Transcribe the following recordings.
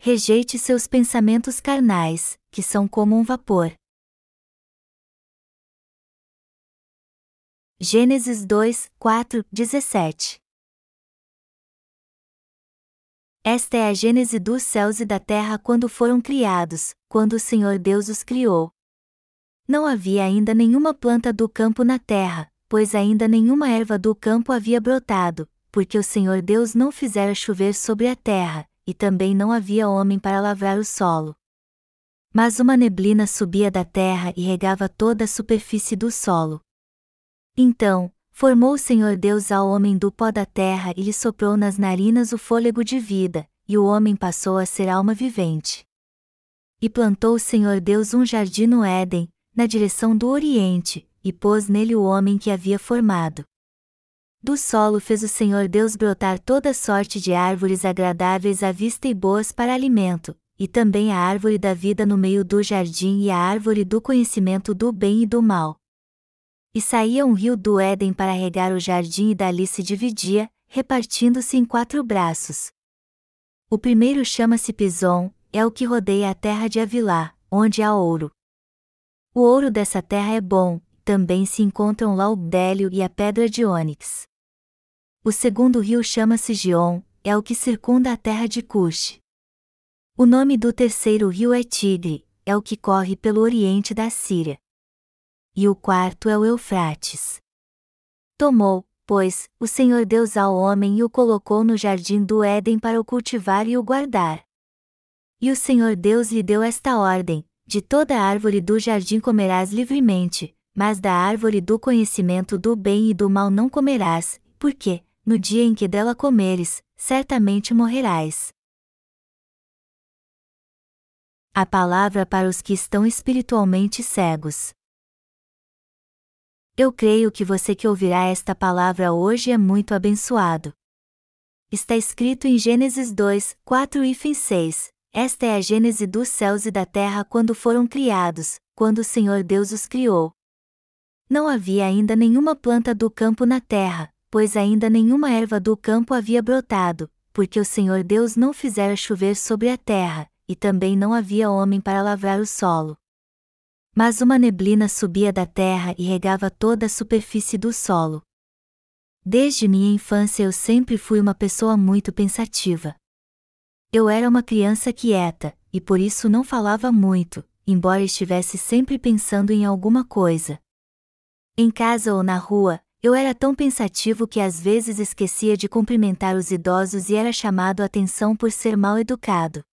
rejeite seus pensamentos carnais, que são como um vapor. Gênesis 2, 4, 17 Esta é a gênese dos céus e da terra quando foram criados, quando o Senhor Deus os criou. Não havia ainda nenhuma planta do campo na terra, pois ainda nenhuma erva do campo havia brotado, porque o Senhor Deus não fizera chover sobre a terra, e também não havia homem para lavrar o solo. Mas uma neblina subia da terra e regava toda a superfície do solo. Então, formou o Senhor Deus ao homem do pó da terra e lhe soprou nas narinas o fôlego de vida, e o homem passou a ser alma vivente. E plantou o Senhor Deus um jardim no Éden, na direção do Oriente, e pôs nele o homem que havia formado. Do solo fez o Senhor Deus brotar toda sorte de árvores agradáveis à vista e boas para alimento, e também a árvore da vida no meio do jardim e a árvore do conhecimento do bem e do mal. E saía um rio do Éden para regar o jardim e dali se dividia, repartindo-se em quatro braços. O primeiro chama-se Pison, é o que rodeia a terra de Avilá, onde há ouro. O ouro dessa terra é bom, também se encontram lá o bélio e a pedra de ônix. O segundo rio chama-se Gion, é o que circunda a terra de Cush. O nome do terceiro rio é Tigre, é o que corre pelo oriente da Síria e o quarto é o Eufrates. Tomou, pois, o Senhor Deus ao homem e o colocou no jardim do Éden para o cultivar e o guardar. E o Senhor Deus lhe deu esta ordem: De toda árvore do jardim comerás livremente, mas da árvore do conhecimento do bem e do mal não comerás, porque, no dia em que dela comeres, certamente morrerás. A palavra para os que estão espiritualmente cegos. Eu creio que você que ouvirá esta palavra hoje é muito abençoado. Está escrito em Gênesis 2, 4 e 6. Esta é a gênese dos céus e da terra quando foram criados, quando o Senhor Deus os criou. Não havia ainda nenhuma planta do campo na terra, pois ainda nenhuma erva do campo havia brotado, porque o Senhor Deus não fizera chover sobre a terra, e também não havia homem para lavrar o solo. Mas uma neblina subia da terra e regava toda a superfície do solo. Desde minha infância eu sempre fui uma pessoa muito pensativa. Eu era uma criança quieta, e por isso não falava muito, embora estivesse sempre pensando em alguma coisa. Em casa ou na rua, eu era tão pensativo que às vezes esquecia de cumprimentar os idosos e era chamado a atenção por ser mal educado.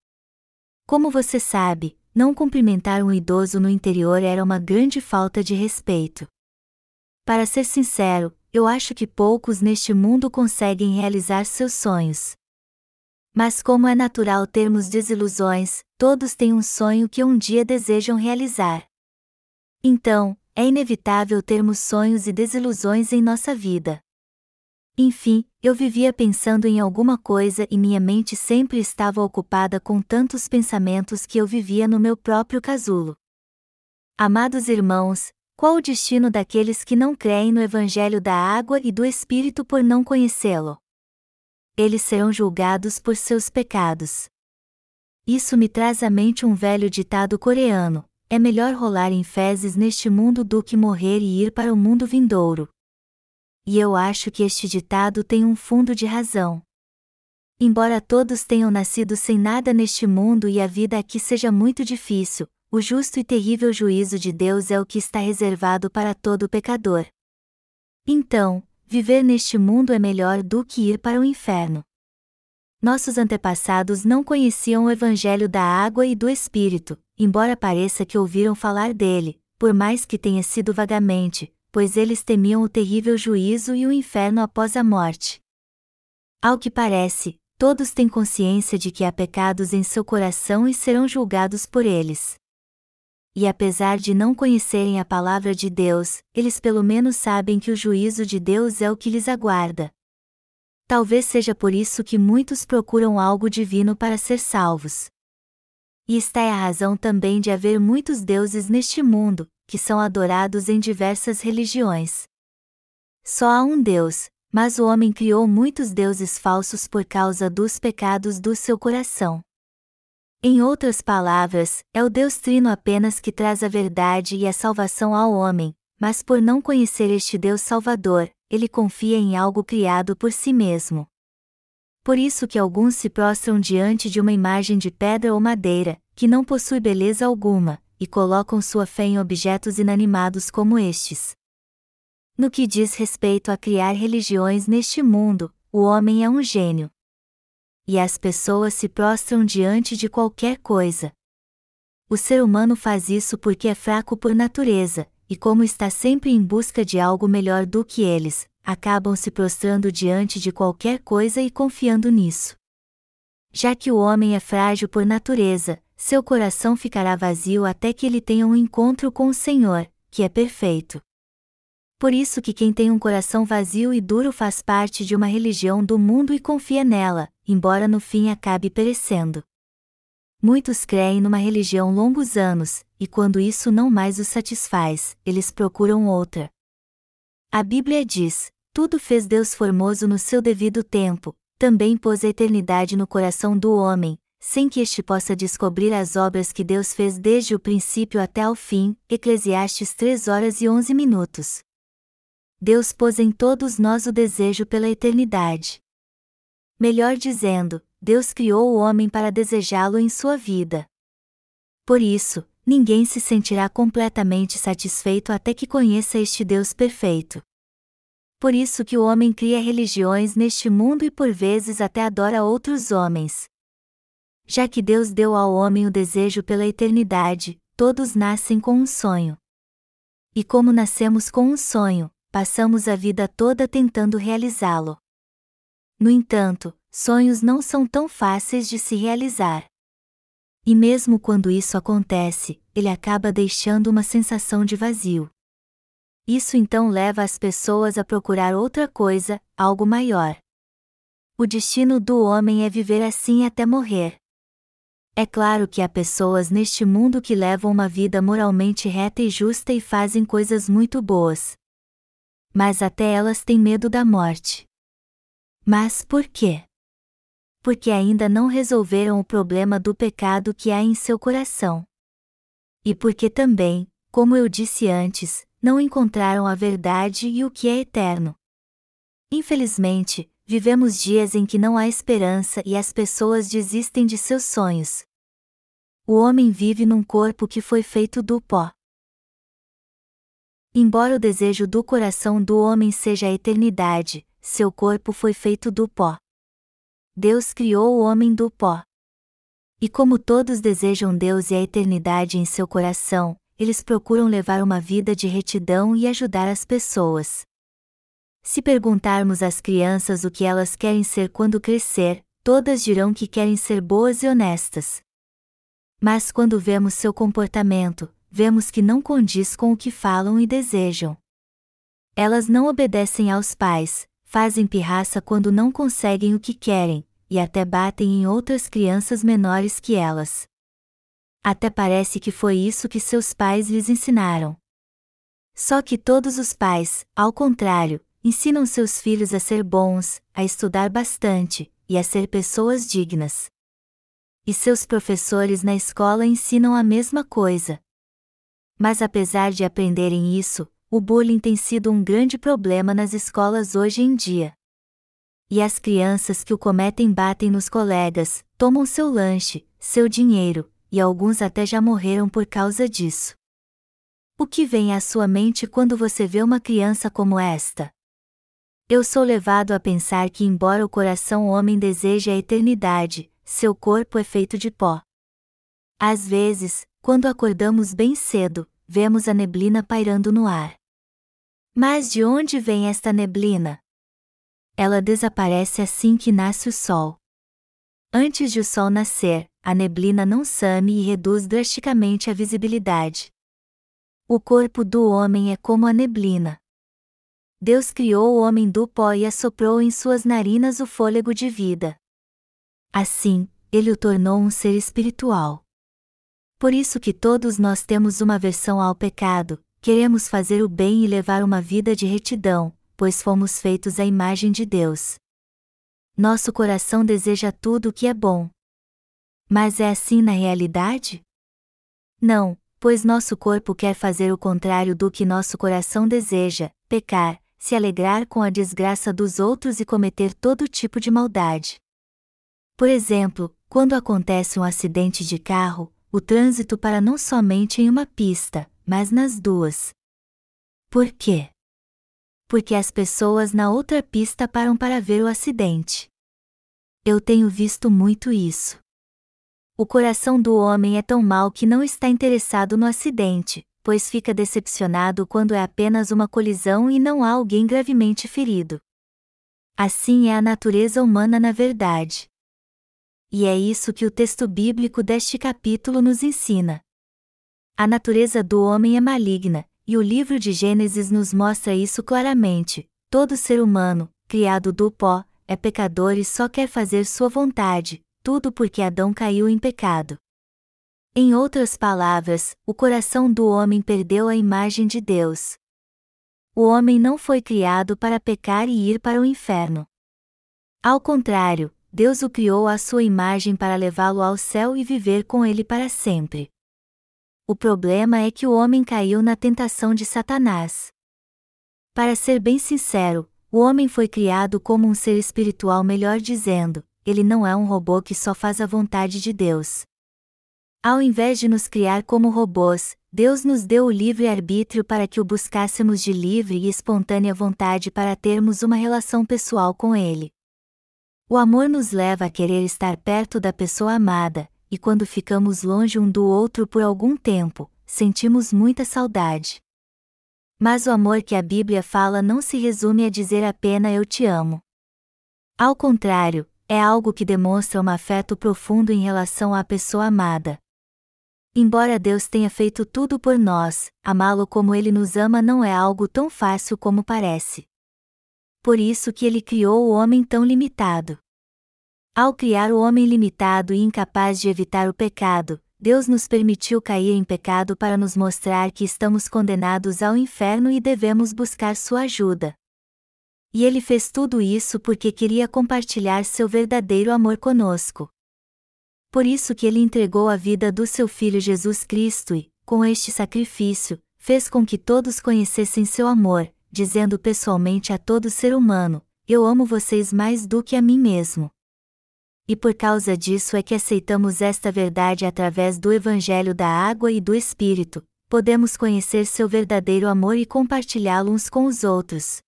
Como você sabe, não cumprimentar um idoso no interior era uma grande falta de respeito. Para ser sincero, eu acho que poucos neste mundo conseguem realizar seus sonhos. Mas como é natural termos desilusões, todos têm um sonho que um dia desejam realizar. Então, é inevitável termos sonhos e desilusões em nossa vida. Enfim, eu vivia pensando em alguma coisa e minha mente sempre estava ocupada com tantos pensamentos que eu vivia no meu próprio casulo. Amados irmãos, qual o destino daqueles que não creem no Evangelho da água e do Espírito por não conhecê-lo? Eles serão julgados por seus pecados. Isso me traz à mente um velho ditado coreano: é melhor rolar em fezes neste mundo do que morrer e ir para o mundo vindouro e eu acho que este ditado tem um fundo de razão. Embora todos tenham nascido sem nada neste mundo e a vida aqui seja muito difícil, o justo e terrível juízo de Deus é o que está reservado para todo pecador. Então, viver neste mundo é melhor do que ir para o inferno. Nossos antepassados não conheciam o Evangelho da água e do Espírito, embora pareça que ouviram falar dele, por mais que tenha sido vagamente, pois eles temiam o terrível juízo e o inferno após a morte. Ao que parece, todos têm consciência de que há pecados em seu coração e serão julgados por eles. E apesar de não conhecerem a palavra de Deus, eles pelo menos sabem que o juízo de Deus é o que lhes aguarda. Talvez seja por isso que muitos procuram algo divino para ser salvos. E está é a razão também de haver muitos deuses neste mundo, que são adorados em diversas religiões. Só há um Deus, mas o homem criou muitos deuses falsos por causa dos pecados do seu coração. Em outras palavras, é o Deus Trino apenas que traz a verdade e a salvação ao homem, mas por não conhecer este Deus Salvador, ele confia em algo criado por si mesmo. Por isso que alguns se prostram diante de uma imagem de pedra ou madeira, que não possui beleza alguma, e colocam sua fé em objetos inanimados como estes. No que diz respeito a criar religiões neste mundo, o homem é um gênio. E as pessoas se prostram diante de qualquer coisa. O ser humano faz isso porque é fraco por natureza, e como está sempre em busca de algo melhor do que eles, acabam se prostrando diante de qualquer coisa e confiando nisso. Já que o homem é frágil por natureza, seu coração ficará vazio até que ele tenha um encontro com o Senhor, que é perfeito. Por isso que quem tem um coração vazio e duro faz parte de uma religião do mundo e confia nela, embora no fim acabe perecendo. Muitos creem numa religião longos anos, e quando isso não mais os satisfaz, eles procuram outra. A Bíblia diz: tudo fez Deus formoso no seu devido tempo, também pôs a eternidade no coração do homem, sem que este possa descobrir as obras que Deus fez desde o princípio até ao fim. Eclesiastes 3 horas e 11 minutos. Deus pôs em todos nós o desejo pela eternidade. Melhor dizendo, Deus criou o homem para desejá-lo em sua vida. Por isso, ninguém se sentirá completamente satisfeito até que conheça este Deus perfeito. Por isso que o homem cria religiões neste mundo e por vezes até adora outros homens. Já que Deus deu ao homem o desejo pela eternidade, todos nascem com um sonho. E como nascemos com um sonho, passamos a vida toda tentando realizá-lo. No entanto, sonhos não são tão fáceis de se realizar. E mesmo quando isso acontece, ele acaba deixando uma sensação de vazio. Isso então leva as pessoas a procurar outra coisa, algo maior. O destino do homem é viver assim até morrer. É claro que há pessoas neste mundo que levam uma vida moralmente reta e justa e fazem coisas muito boas. Mas até elas têm medo da morte. Mas por quê? Porque ainda não resolveram o problema do pecado que há em seu coração. E porque também, como eu disse antes, não encontraram a verdade e o que é eterno. Infelizmente, vivemos dias em que não há esperança e as pessoas desistem de seus sonhos. O homem vive num corpo que foi feito do pó. Embora o desejo do coração do homem seja a eternidade, seu corpo foi feito do pó. Deus criou o homem do pó. E como todos desejam Deus e a eternidade em seu coração, eles procuram levar uma vida de retidão e ajudar as pessoas. Se perguntarmos às crianças o que elas querem ser quando crescer, todas dirão que querem ser boas e honestas. Mas quando vemos seu comportamento, vemos que não condiz com o que falam e desejam. Elas não obedecem aos pais, fazem pirraça quando não conseguem o que querem, e até batem em outras crianças menores que elas. Até parece que foi isso que seus pais lhes ensinaram. Só que todos os pais, ao contrário, ensinam seus filhos a ser bons, a estudar bastante, e a ser pessoas dignas. E seus professores na escola ensinam a mesma coisa. Mas apesar de aprenderem isso, o bullying tem sido um grande problema nas escolas hoje em dia. E as crianças que o cometem batem nos colegas, tomam seu lanche, seu dinheiro, e alguns até já morreram por causa disso. O que vem à sua mente quando você vê uma criança como esta? Eu sou levado a pensar que, embora o coração homem deseje a eternidade, seu corpo é feito de pó. Às vezes, quando acordamos bem cedo, vemos a neblina pairando no ar. Mas de onde vem esta neblina? Ela desaparece assim que nasce o sol. Antes de o sol nascer, a neblina não some e reduz drasticamente a visibilidade. O corpo do homem é como a neblina. Deus criou o homem do pó e assoprou em suas narinas o fôlego de vida. Assim, ele o tornou um ser espiritual. Por isso que todos nós temos uma versão ao pecado, queremos fazer o bem e levar uma vida de retidão, pois fomos feitos à imagem de Deus. Nosso coração deseja tudo o que é bom, Mas é assim na realidade? Não, pois nosso corpo quer fazer o contrário do que nosso coração deseja, pecar, se alegrar com a desgraça dos outros e cometer todo tipo de maldade. Por exemplo, quando acontece um acidente de carro, o trânsito para não somente em uma pista, mas nas duas. Por quê? Porque as pessoas na outra pista param para ver o acidente. Eu tenho visto muito isso. O coração do homem é tão mau que não está interessado no acidente, pois fica decepcionado quando é apenas uma colisão e não há alguém gravemente ferido. Assim é a natureza humana na verdade. E é isso que o texto bíblico deste capítulo nos ensina. A natureza do homem é maligna, e o livro de Gênesis nos mostra isso claramente. Todo ser humano, criado do pó, é pecador e só quer fazer sua vontade, tudo porque Adão caiu em pecado. Em outras palavras, o coração do homem perdeu a imagem de Deus. O homem não foi criado para pecar e ir para o inferno. Ao contrário, Deus o criou à sua imagem para levá-lo ao céu e viver com ele para sempre. O problema é que o homem caiu na tentação de Satanás. Para ser bem sincero, o homem foi criado como um ser espiritual, melhor dizendo, ele não é um robô que só faz a vontade de Deus. Ao invés de nos criar como robôs, Deus nos deu o livre arbítrio para que o buscássemos de livre e espontânea vontade para termos uma relação pessoal com Ele. O amor nos leva a querer estar perto da pessoa amada, e quando ficamos longe um do outro por algum tempo, sentimos muita saudade. Mas o amor que a Bíblia fala não se resume a dizer apenas eu te amo. Ao contrário, é algo que demonstra um afeto profundo em relação à pessoa amada. Embora Deus tenha feito tudo por nós, amá-lo como ele nos ama não é algo tão fácil como parece por isso que ele criou o homem tão limitado. Ao criar o homem limitado e incapaz de evitar o pecado, Deus nos permitiu cair em pecado para nos mostrar que estamos condenados ao inferno e devemos buscar sua ajuda. E ele fez tudo isso porque queria compartilhar seu verdadeiro amor conosco. Por isso que ele entregou a vida do seu filho Jesus Cristo e, com este sacrifício, fez com que todos conhecessem seu amor, dizendo pessoalmente a todo ser humano: Eu amo vocês mais do que a mim mesmo. E por causa disso é que aceitamos esta verdade através do Evangelho da Água e do Espírito, podemos conhecer seu verdadeiro amor e compartilhá-lo uns com os outros.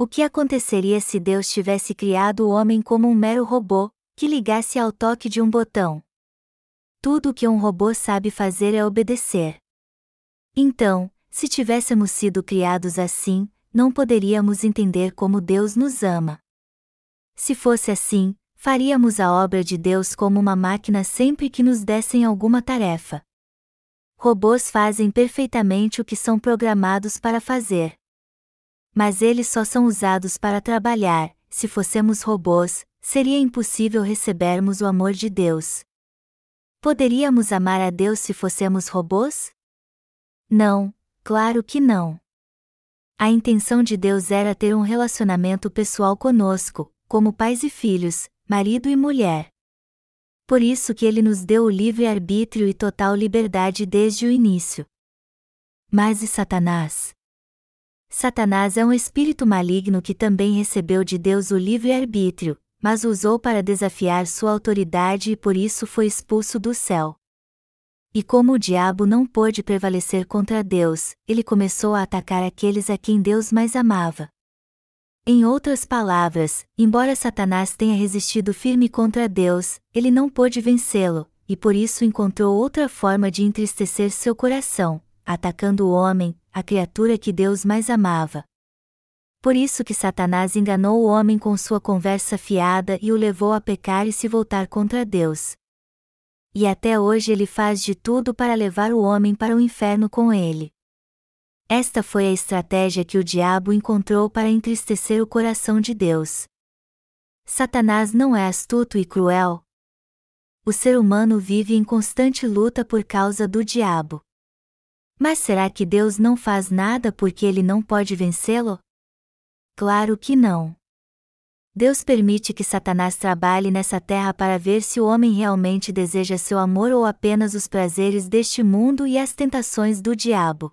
O que aconteceria se Deus tivesse criado o homem como um mero robô, que ligasse ao toque de um botão? Tudo o que um robô sabe fazer é obedecer. Então, se tivéssemos sido criados assim, não poderíamos entender como Deus nos ama. Se fosse assim, faríamos a obra de Deus como uma máquina sempre que nos dessem alguma tarefa. Robôs fazem perfeitamente o que são programados para fazer. Mas eles só são usados para trabalhar, se fossemos robôs, seria impossível recebermos o amor de Deus. Poderíamos amar a Deus se fossemos robôs? Não, Claro que não. A intenção de Deus era ter um relacionamento pessoal conosco, como pais e filhos, marido e mulher. Por isso que ele nos deu o livre arbítrio e total liberdade desde o início. Mas e Satanás? Satanás é um espírito maligno que também recebeu de Deus o livre arbítrio, mas usou para desafiar sua autoridade e por isso foi expulso do céu. E como o diabo não pôde prevalecer contra Deus, ele começou a atacar aqueles a quem Deus mais amava. Em outras palavras, embora Satanás tenha resistido firme contra Deus, ele não pôde vencê-lo, e por isso encontrou outra forma de entristecer seu coração, atacando o homem, a criatura que Deus mais amava. Por isso que Satanás enganou o homem com sua conversa fiada e o levou a pecar e se voltar contra Deus, e até hoje ele faz de tudo para levar o homem para o inferno com ele. Esta foi a estratégia que o diabo encontrou para entristecer o coração de Deus. Satanás não é astuto e cruel. O ser humano vive em constante luta por causa do diabo. Mas será que Deus não faz nada porque ele não pode vencê-lo? Claro que não. Deus permite que Satanás trabalhe nessa terra para ver se o homem realmente deseja seu amor ou apenas os prazeres deste mundo e as tentações do diabo.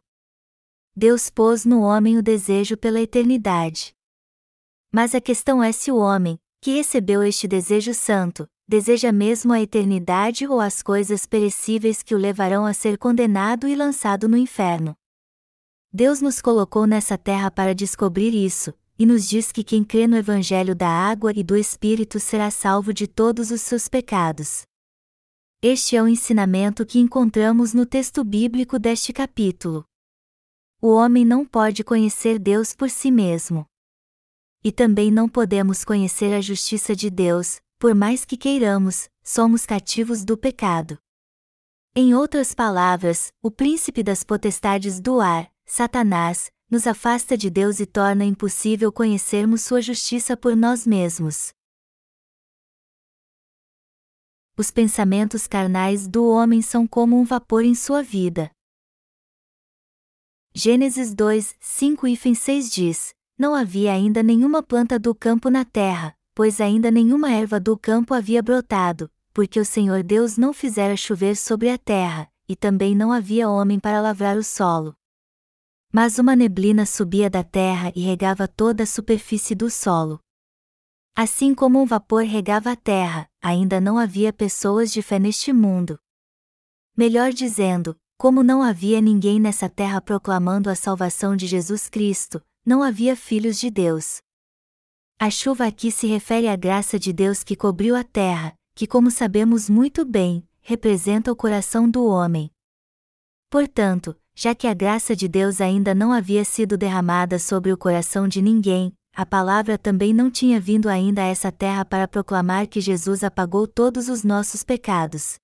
Deus pôs no homem o desejo pela eternidade. Mas a questão é se o homem, que recebeu este desejo santo, deseja mesmo a eternidade ou as coisas perecíveis que o levarão a ser condenado e lançado no inferno. Deus nos colocou nessa terra para descobrir isso, e nos diz que quem crê no Evangelho da água e do Espírito será salvo de todos os seus pecados. Este é o ensinamento que encontramos no texto bíblico deste capítulo. O homem não pode conhecer Deus por si mesmo. E também não podemos conhecer a justiça de Deus, por mais que queiramos, somos cativos do pecado. Em outras palavras, o príncipe das potestades do ar, Satanás, nos afasta de Deus e torna impossível conhecermos Sua justiça por nós mesmos. Os pensamentos carnais do homem são como um vapor em sua vida. Gênesis 2, 5 e 6 diz: Não havia ainda nenhuma planta do campo na terra, pois ainda nenhuma erva do campo havia brotado, porque o Senhor Deus não fizera chover sobre a terra, e também não havia homem para lavrar o solo. Mas uma neblina subia da terra e regava toda a superfície do solo. Assim como um vapor regava a terra, ainda não havia pessoas de fé neste mundo. Melhor dizendo, como não havia ninguém nessa terra proclamando a salvação de Jesus Cristo, não havia filhos de Deus. A chuva aqui se refere à graça de Deus que cobriu a terra, que, como sabemos muito bem, representa o coração do homem. Portanto, já que a graça de Deus ainda não havia sido derramada sobre o coração de ninguém, a palavra também não tinha vindo ainda a essa terra para proclamar que Jesus apagou todos os nossos pecados.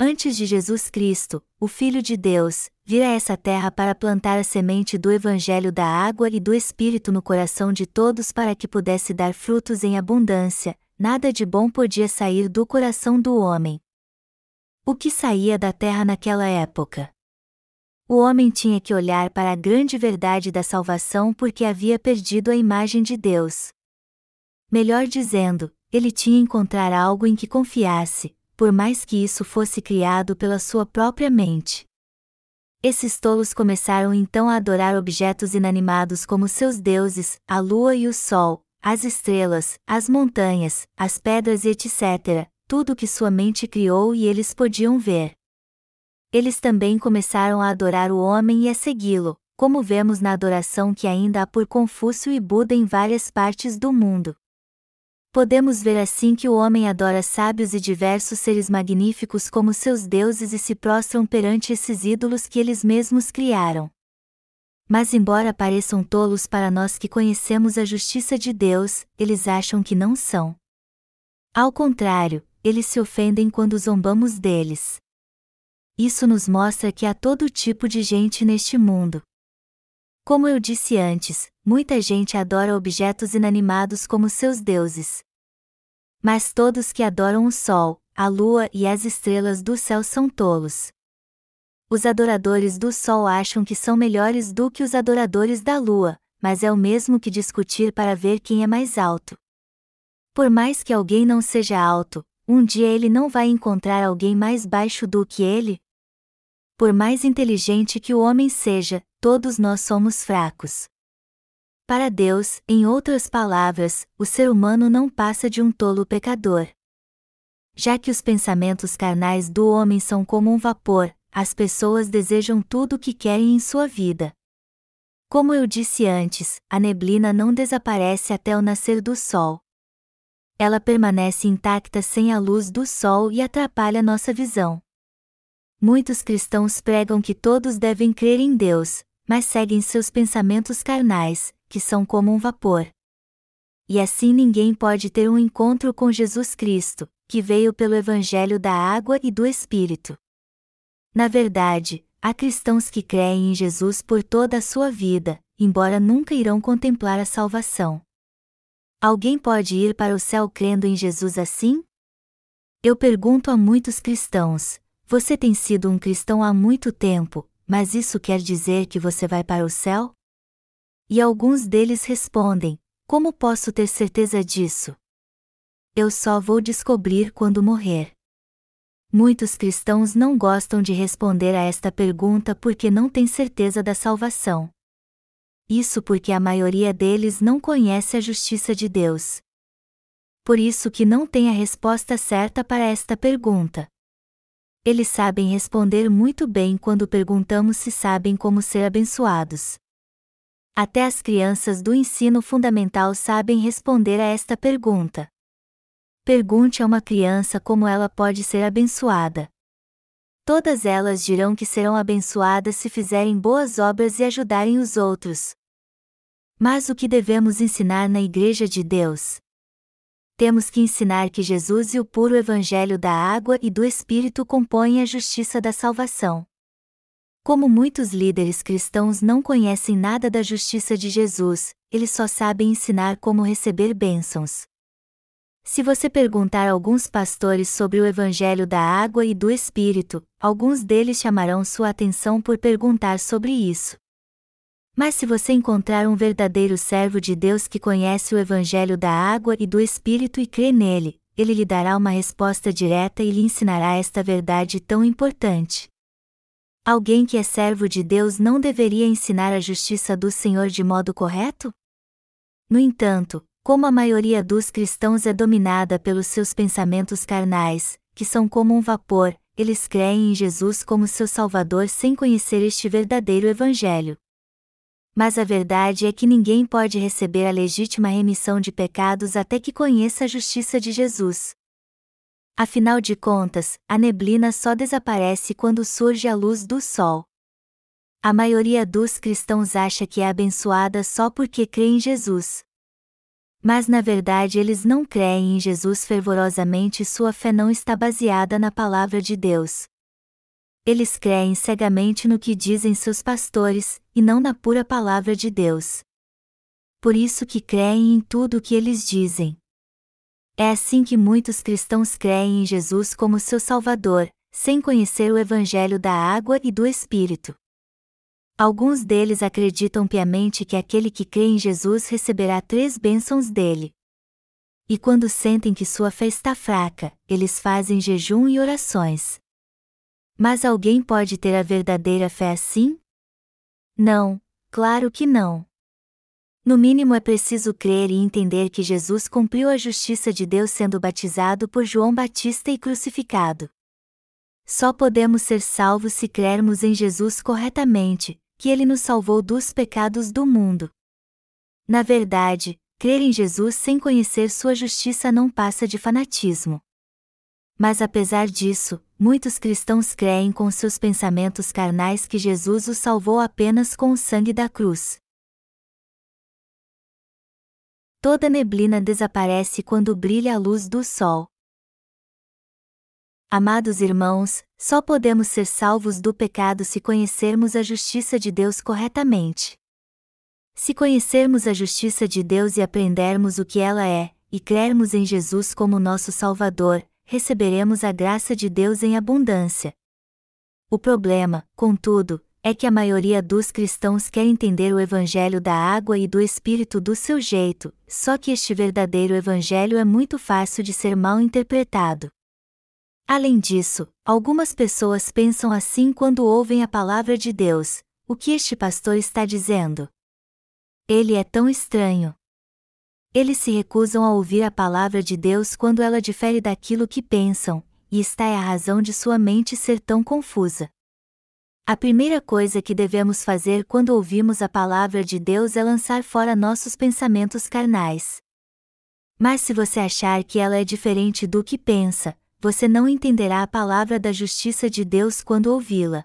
Antes de Jesus Cristo, o Filho de Deus, vir a essa terra para plantar a semente do Evangelho da água e do Espírito no coração de todos para que pudesse dar frutos em abundância, nada de bom podia sair do coração do homem. O que saía da terra naquela época? o homem tinha que olhar para a grande verdade da salvação porque havia perdido a imagem de Deus. Melhor dizendo, ele tinha encontrar algo em que confiasse, por mais que isso fosse criado pela sua própria mente. Esses tolos começaram então a adorar objetos inanimados como seus deuses, a lua e o sol, as estrelas, as montanhas, as pedras e etc., tudo que sua mente criou e eles podiam ver eles também começaram a adorar o homem e a segui-lo, como vemos na adoração que ainda há por Confúcio e Buda em várias partes do mundo. Podemos ver assim que o homem adora sábios e diversos seres magníficos como seus deuses e se prostram perante esses ídolos que eles mesmos criaram. Mas, embora pareçam tolos para nós que conhecemos a justiça de Deus, eles acham que não são. Ao contrário, eles se ofendem quando zombamos deles isso nos mostra que há todo tipo de gente neste mundo. Como eu disse antes, muita gente adora objetos inanimados como seus deuses. Mas todos que adoram o sol, a lua e as estrelas do céu são tolos. Os adoradores do sol acham que são melhores do que os adoradores da lua, mas é o mesmo que discutir para ver quem é mais alto. Por mais que alguém não seja alto, um dia ele não vai encontrar alguém mais baixo do que ele? Por mais inteligente que o homem seja, todos nós somos fracos. Para Deus, em outras palavras, o ser humano não passa de um tolo pecador. Já que os pensamentos carnais do homem são como um vapor, as pessoas desejam tudo o que querem em sua vida. Como eu disse antes, a neblina não desaparece até o nascer do sol ela permanece intacta sem a luz do sol e atrapalha nossa visão. Muitos cristãos pregam que todos devem crer em Deus, mas seguem seus pensamentos carnais, que são como um vapor. E assim ninguém pode ter um encontro com Jesus Cristo, que veio pelo Evangelho da água e do Espírito. Na verdade, há cristãos que creem em Jesus por toda a sua vida, embora nunca irão contemplar a salvação. Alguém pode ir para o céu crendo em Jesus assim? Eu pergunto a muitos cristãos: você tem sido um cristão há muito tempo, mas isso quer dizer que você vai para o céu? E alguns deles respondem: Como posso ter certeza disso? Eu só vou descobrir quando morrer. Muitos cristãos não gostam de responder a esta pergunta porque não têm certeza da salvação. Isso porque a maioria deles não conhece a justiça de Deus. Por isso que não tem a resposta certa para esta pergunta. Eles sabem responder muito bem quando perguntamos se sabem como ser abençoados. Até as crianças do ensino fundamental sabem responder a esta pergunta. Pergunte a uma criança como ela pode ser abençoada. Todas elas dirão que serão abençoadas se fizerem boas obras e ajudarem os outros. Mas o que devemos ensinar na Igreja de Deus? Temos que ensinar que Jesus e o puro Evangelho da água e do Espírito compõem a justiça da salvação. Como muitos líderes cristãos não conhecem nada da justiça de Jesus, eles só sabem ensinar como receber bênçãos. Se você perguntar a alguns pastores sobre o Evangelho da água e do Espírito, alguns deles chamarão sua atenção por perguntar sobre isso. Mas se você encontrar um verdadeiro servo de Deus que conhece o Evangelho da água e do Espírito e crê nele, ele lhe dará uma resposta direta e lhe ensinará esta verdade tão importante. Alguém que é servo de Deus não deveria ensinar a justiça do Senhor de modo correto? No entanto, como a maioria dos cristãos é dominada pelos seus pensamentos carnais, que são como um vapor, eles creem em Jesus como seu Salvador sem conhecer este verdadeiro Evangelho. Mas a verdade é que ninguém pode receber a legítima remissão de pecados até que conheça a justiça de Jesus. Afinal de contas, a neblina só desaparece quando surge a luz do sol. A maioria dos cristãos acha que é abençoada só porque crê em Jesus. Mas na verdade eles não creem em Jesus fervorosamente e sua fé não está baseada na palavra de Deus. Eles creem cegamente no que dizem seus pastores, e não na pura palavra de Deus. Por isso que creem em tudo o que eles dizem. É assim que muitos cristãos creem em Jesus como seu Salvador, sem conhecer o Evangelho da água e do Espírito. Alguns deles acreditam piamente que aquele que crê em Jesus receberá três bênçãos dele. E quando sentem que sua fé está fraca, eles fazem jejum e orações. Mas alguém pode ter a verdadeira fé assim? Não, claro que não. No mínimo é preciso crer e entender que Jesus cumpriu a justiça de Deus sendo batizado por João Batista e crucificado. Só podemos ser salvos se crermos em Jesus corretamente, que ele nos salvou dos pecados do mundo. Na verdade, crer em Jesus sem conhecer sua justiça não passa de fanatismo. Mas apesar disso, muitos cristãos creem com seus pensamentos carnais que Jesus os salvou apenas com o sangue da cruz. Toda neblina desaparece quando brilha a luz do sol. Amados irmãos, só podemos ser salvos do pecado se conhecermos a justiça de Deus corretamente. Se conhecermos a justiça de Deus e aprendermos o que ela é, e crermos em Jesus como nosso Salvador, receberemos a graça de Deus em abundância. O problema, contudo, é que a maioria dos cristãos quer entender o Evangelho da água e do Espírito do seu jeito, só que este verdadeiro Evangelho é muito fácil de ser mal interpretado. Além disso, algumas pessoas pensam assim quando ouvem a palavra de Deus: o que este pastor está dizendo? Ele é tão estranho. Eles se recusam a ouvir a palavra de Deus quando ela difere daquilo que pensam, e está é a razão de sua mente ser tão confusa. A primeira coisa que devemos fazer quando ouvimos a palavra de Deus é lançar fora nossos pensamentos carnais. Mas se você achar que ela é diferente do que pensa, você não entenderá a palavra da justiça de Deus quando ouvi-la.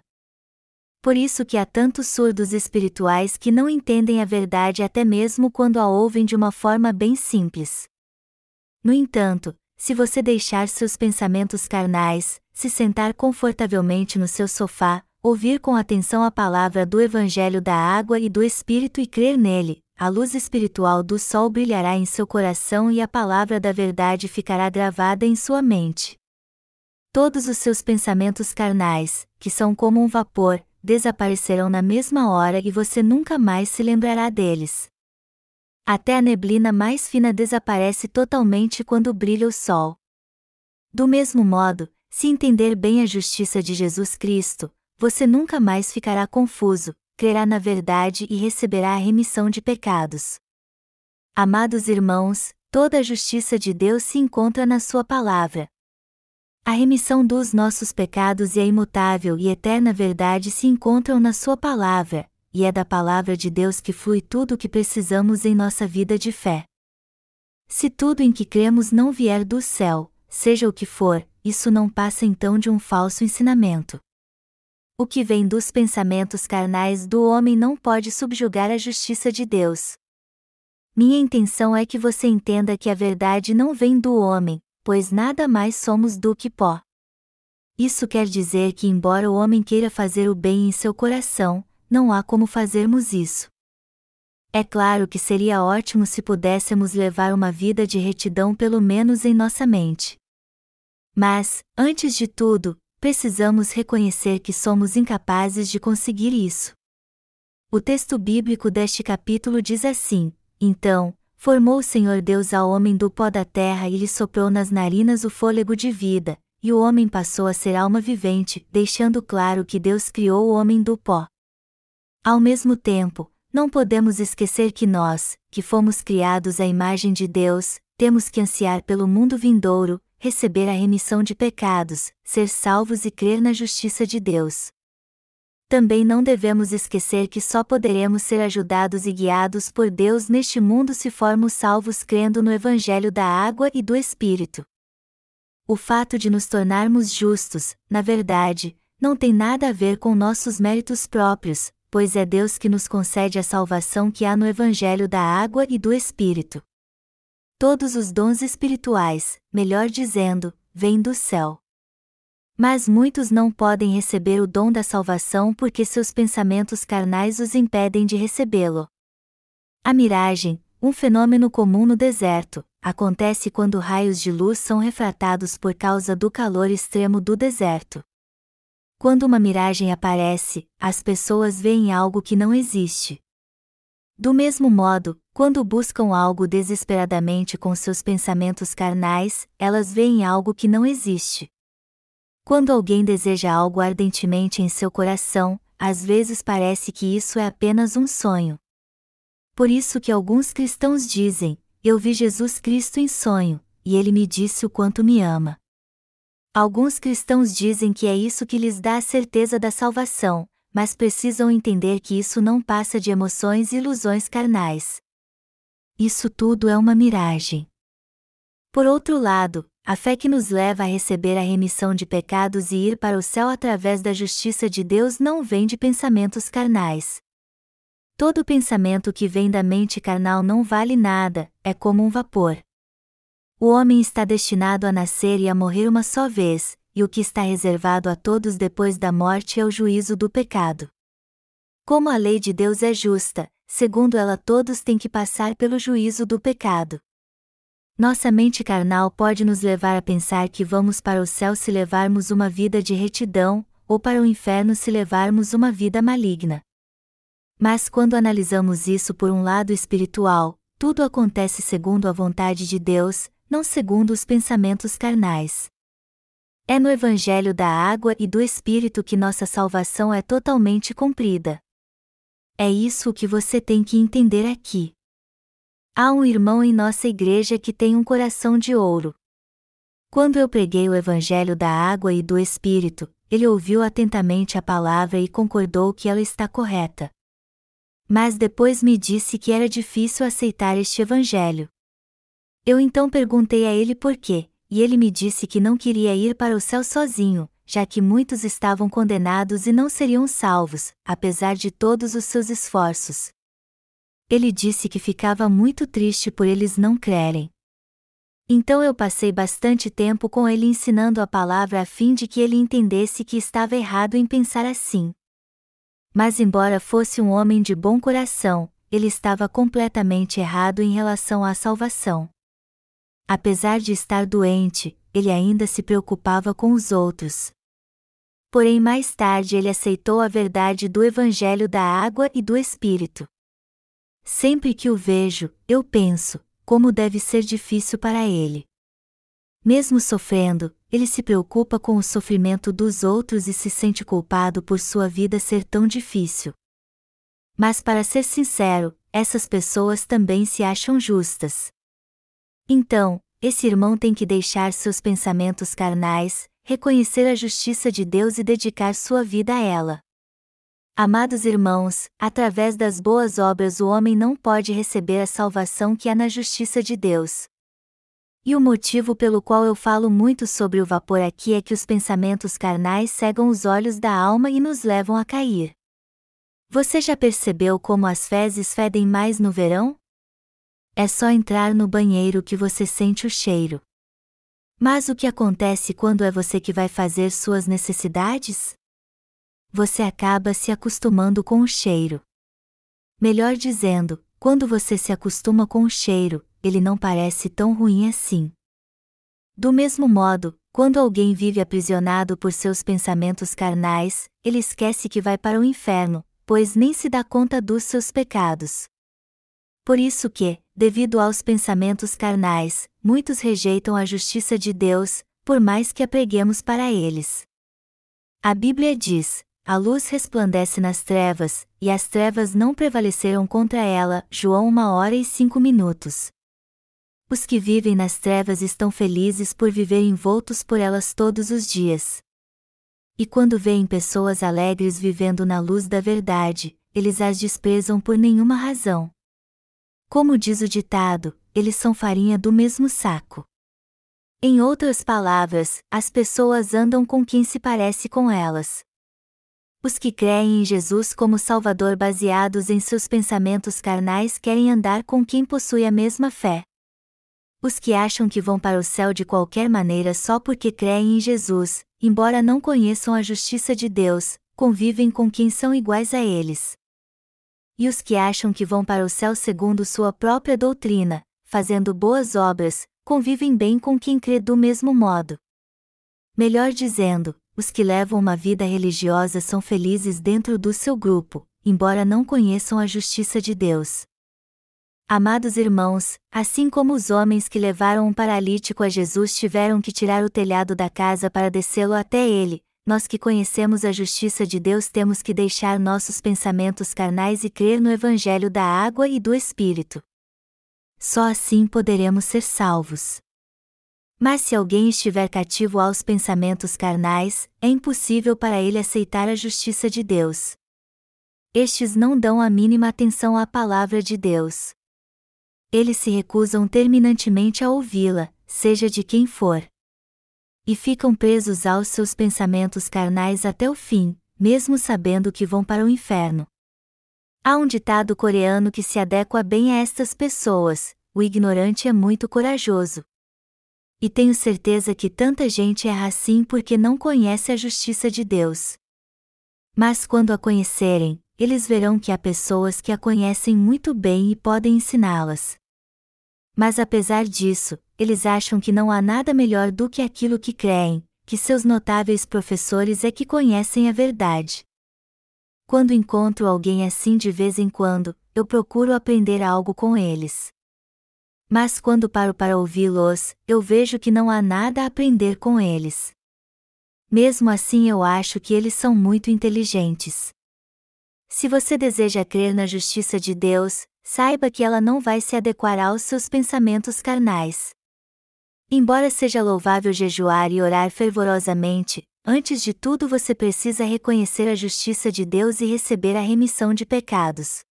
Por isso que há tantos surdos espirituais que não entendem a verdade até mesmo quando a ouvem de uma forma bem simples. No entanto, se você deixar seus pensamentos carnais, se sentar confortavelmente no seu sofá, ouvir com atenção a palavra do Evangelho da água e do Espírito e crer nele, a luz espiritual do sol brilhará em seu coração e a palavra da verdade ficará gravada em sua mente todos os seus pensamentos carnais, que são como um vapor, desaparecerão na mesma hora e você nunca mais se lembrará deles. Até a neblina mais fina desaparece totalmente quando brilha o sol. Do mesmo modo, se entender bem a justiça de Jesus Cristo, você nunca mais ficará confuso, crerá na verdade e receberá a remissão de pecados. Amados irmãos, toda a justiça de Deus se encontra na Sua palavra. A remissão dos nossos pecados e a imutável e eterna verdade se encontram na Sua palavra, e é da palavra de Deus que flui tudo o que precisamos em nossa vida de fé. Se tudo em que cremos não vier do céu, seja o que for, isso não passa então de um falso ensinamento. O que vem dos pensamentos carnais do homem não pode subjugar a justiça de Deus. Minha intenção é que você entenda que a verdade não vem do homem, pois nada mais somos do que pó. Isso quer dizer que, embora o homem queira fazer o bem em seu coração, não há como fazermos isso. É claro que seria ótimo se pudéssemos levar uma vida de retidão pelo menos em nossa mente. Mas, antes de tudo, precisamos reconhecer que somos incapazes de conseguir isso. O texto bíblico deste capítulo diz assim: então, formou o Senhor Deus ao homem do pó da terra e lhe soprou nas narinas o fôlego de vida, e o homem passou a ser alma vivente, deixando claro que Deus criou o homem do pó. Ao mesmo tempo, não podemos esquecer que nós, que fomos criados à imagem de Deus, temos que ansiar pelo mundo vindouro, receber a remissão de pecados, ser salvos e crer na justiça de Deus. Também não devemos esquecer que só poderemos ser ajudados e guiados por Deus neste mundo se formos salvos crendo no Evangelho da água e do Espírito. O fato de nos tornarmos justos, na verdade, não tem nada a ver com nossos méritos próprios, pois é Deus que nos concede a salvação que há no Evangelho da água e do Espírito. Todos os dons espirituais, melhor dizendo, vêm do céu. Mas muitos não podem receber o dom da salvação porque seus pensamentos carnais os impedem de recebê-lo. A miragem, um fenômeno comum no deserto, acontece quando raios de luz são refratados por causa do calor extremo do deserto. Quando uma miragem aparece, as pessoas veem algo que não existe. Do mesmo modo, quando buscam algo desesperadamente com seus pensamentos carnais, elas veem algo que não existe. Quando alguém deseja algo ardentemente em seu coração, às vezes parece que isso é apenas um sonho. Por isso que alguns cristãos dizem: Eu vi Jesus Cristo em sonho, e ele me disse o quanto me ama. Alguns cristãos dizem que é isso que lhes dá a certeza da salvação, mas precisam entender que isso não passa de emoções e ilusões carnais. Isso tudo é uma miragem. Por outro lado, a fé que nos leva a receber a remissão de pecados e ir para o céu através da justiça de Deus não vem de pensamentos carnais. Todo pensamento que vem da mente carnal não vale nada, é como um vapor. O homem está destinado a nascer e a morrer uma só vez, e o que está reservado a todos depois da morte é o juízo do pecado. Como a lei de Deus é justa, segundo ela todos têm que passar pelo juízo do pecado. Nossa mente carnal pode nos levar a pensar que vamos para o céu se levarmos uma vida de retidão, ou para o inferno se levarmos uma vida maligna. Mas quando analisamos isso por um lado espiritual, tudo acontece segundo a vontade de Deus, não segundo os pensamentos carnais. É no Evangelho da água e do Espírito que nossa salvação é totalmente cumprida. É isso que você tem que entender aqui. Há um irmão em nossa igreja que tem um coração de ouro. Quando eu preguei o Evangelho da água e do Espírito, ele ouviu atentamente a palavra e concordou que ela está correta. Mas depois me disse que era difícil aceitar este Evangelho. Eu então perguntei a ele por quê, e ele me disse que não queria ir para o céu sozinho, já que muitos estavam condenados e não seriam salvos, apesar de todos os seus esforços ele disse que ficava muito triste por eles não crerem. Então eu passei bastante tempo com ele ensinando a palavra a fim de que ele entendesse que estava errado em pensar assim. Mas, embora fosse um homem de bom coração, ele estava completamente errado em relação à salvação. Apesar de estar doente, ele ainda se preocupava com os outros. Porém, mais tarde ele aceitou a verdade do Evangelho da água e do Espírito. Sempre que o vejo, eu penso, como deve ser difícil para ele. Mesmo sofrendo, ele se preocupa com o sofrimento dos outros e se sente culpado por sua vida ser tão difícil. Mas para ser sincero, essas pessoas também se acham justas. Então, esse irmão tem que deixar seus pensamentos carnais, reconhecer a justiça de Deus e dedicar sua vida a ela. Amados irmãos, através das boas obras o homem não pode receber a salvação que há na justiça de Deus. E o motivo pelo qual eu falo muito sobre o vapor aqui é que os pensamentos carnais cegam os olhos da alma e nos levam a cair. Você já percebeu como as fezes fedem mais no verão? É só entrar no banheiro que você sente o cheiro. Mas o que acontece quando é você que vai fazer suas necessidades? Você acaba se acostumando com o cheiro. Melhor dizendo, quando você se acostuma com o cheiro, ele não parece tão ruim assim. Do mesmo modo, quando alguém vive aprisionado por seus pensamentos carnais, ele esquece que vai para o inferno, pois nem se dá conta dos seus pecados. Por isso que, devido aos pensamentos carnais, muitos rejeitam a justiça de Deus, por mais que a preguemos para eles. A Bíblia diz: a luz resplandece nas trevas, e as trevas não prevaleceram contra ela. João 1 hora e 5 minutos. Os que vivem nas trevas estão felizes por viver envoltos por elas todos os dias. E quando veem pessoas alegres vivendo na luz da verdade, eles as desprezam por nenhuma razão. Como diz o ditado, eles são farinha do mesmo saco. Em outras palavras, as pessoas andam com quem se parece com elas. Os que creem em Jesus como Salvador baseados em seus pensamentos carnais querem andar com quem possui a mesma fé. Os que acham que vão para o céu de qualquer maneira só porque creem em Jesus, embora não conheçam a justiça de Deus, convivem com quem são iguais a eles e os que acham que vão para o céu segundo sua própria doutrina, fazendo boas obras, convivem bem com quem crê do mesmo modo. Melhor dizendo, os que levam uma vida religiosa são felizes dentro do seu grupo, embora não conheçam a justiça de Deus. Amados irmãos, assim como os homens que levaram um paralítico a Jesus tiveram que tirar o telhado da casa para descê-lo até ele, nós que conhecemos a justiça de Deus temos que deixar nossos pensamentos carnais e crer no Evangelho da água e do Espírito. Só assim poderemos ser salvos. Mas se alguém estiver cativo aos pensamentos carnais, é impossível para ele aceitar a justiça de Deus. Estes não dão a mínima atenção à palavra de Deus. Eles se recusam terminantemente a ouvi-la, seja de quem for e ficam presos aos seus pensamentos carnais até o fim, mesmo sabendo que vão para o inferno. Há um ditado coreano que se adequa bem a estas pessoas: o ignorante é muito corajoso. E tenho certeza que tanta gente erra assim porque não conhece a justiça de Deus. Mas quando a conhecerem, eles verão que há pessoas que a conhecem muito bem e podem ensiná-las. Mas apesar disso, eles acham que não há nada melhor do que aquilo que creem, que seus notáveis professores é que conhecem a verdade. Quando encontro alguém assim de vez em quando, eu procuro aprender algo com eles. Mas quando paro para ouvi-los, eu vejo que não há nada a aprender com eles. Mesmo assim, eu acho que eles são muito inteligentes. Se você deseja crer na justiça de Deus, saiba que ela não vai se adequar aos seus pensamentos carnais. Embora seja louvável jejuar e orar fervorosamente, antes de tudo você precisa reconhecer a justiça de Deus e receber a remissão de pecados.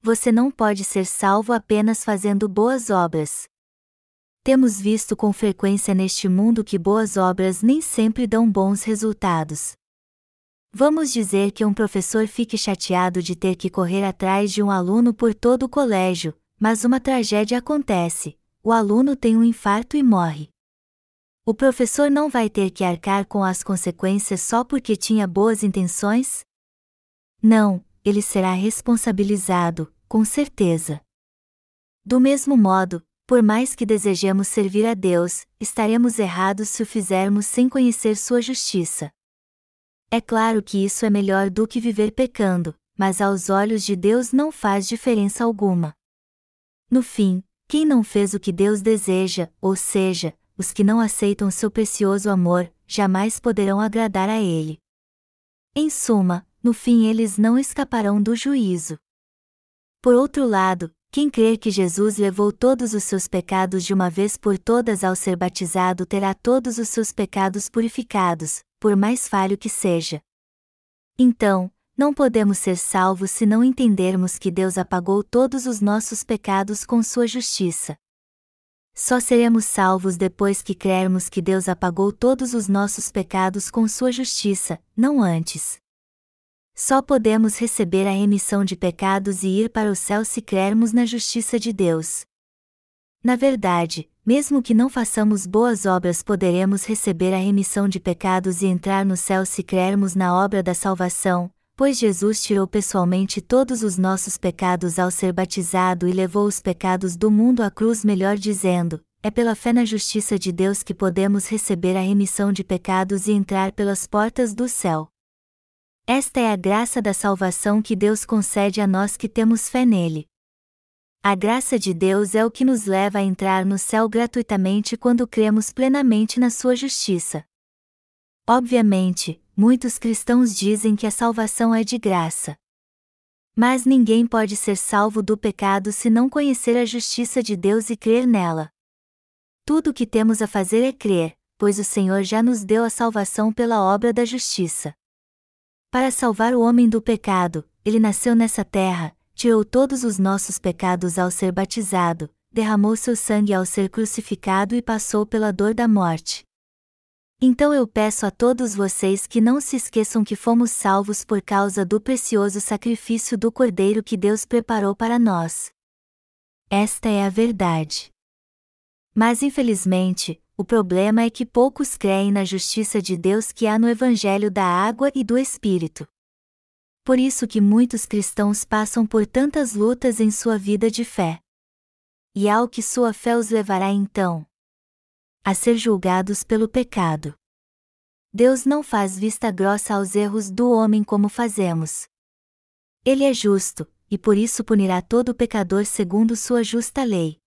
Você não pode ser salvo apenas fazendo boas obras. Temos visto com frequência neste mundo que boas obras nem sempre dão bons resultados. Vamos dizer que um professor fique chateado de ter que correr atrás de um aluno por todo o colégio, mas uma tragédia acontece, o aluno tem um infarto e morre. O professor não vai ter que arcar com as consequências só porque tinha boas intenções? Não, ele será responsabilizado, com certeza. Do mesmo modo, por mais que desejemos servir a Deus, estaremos errados se o fizermos sem conhecer sua justiça. É claro que isso é melhor do que viver pecando, mas aos olhos de Deus não faz diferença alguma. No fim, quem não fez o que Deus deseja, ou seja, os que não aceitam seu precioso amor, jamais poderão agradar a Ele. Em suma, no fim eles não escaparão do juízo. Por outro lado, quem crer que Jesus levou todos os seus pecados de uma vez por todas ao ser batizado terá todos os seus pecados purificados, por mais falho que seja. Então, não podemos ser salvos se não entendermos que Deus apagou todos os nossos pecados com sua justiça. Só seremos salvos depois que crermos que Deus apagou todos os nossos pecados com sua justiça, não antes. Só podemos receber a remissão de pecados e ir para o céu se crermos na justiça de Deus. Na verdade, mesmo que não façamos boas obras, poderemos receber a remissão de pecados e entrar no céu se crermos na obra da salvação, pois Jesus tirou pessoalmente todos os nossos pecados ao ser batizado e levou os pecados do mundo à cruz, melhor dizendo, é pela fé na justiça de Deus que podemos receber a remissão de pecados e entrar pelas portas do céu. Esta é a graça da salvação que Deus concede a nós que temos fé nele. A graça de Deus é o que nos leva a entrar no céu gratuitamente quando cremos plenamente na sua justiça. Obviamente, muitos cristãos dizem que a salvação é de graça. Mas ninguém pode ser salvo do pecado se não conhecer a justiça de Deus e crer nela. Tudo o que temos a fazer é crer, pois o Senhor já nos deu a salvação pela obra da justiça. Para salvar o homem do pecado, ele nasceu nessa terra, tirou todos os nossos pecados ao ser batizado, derramou seu sangue ao ser crucificado e passou pela dor da morte. Então eu peço a todos vocês que não se esqueçam que fomos salvos por causa do precioso sacrifício do Cordeiro que Deus preparou para nós. Esta é a verdade. Mas infelizmente, o problema é que poucos creem na justiça de Deus que há no Evangelho da água e do Espírito. Por isso que muitos cristãos passam por tantas lutas em sua vida de fé. E ao que sua fé os levará então? A ser julgados pelo pecado. Deus não faz vista grossa aos erros do homem como fazemos. Ele é justo, e por isso punirá todo pecador segundo sua justa lei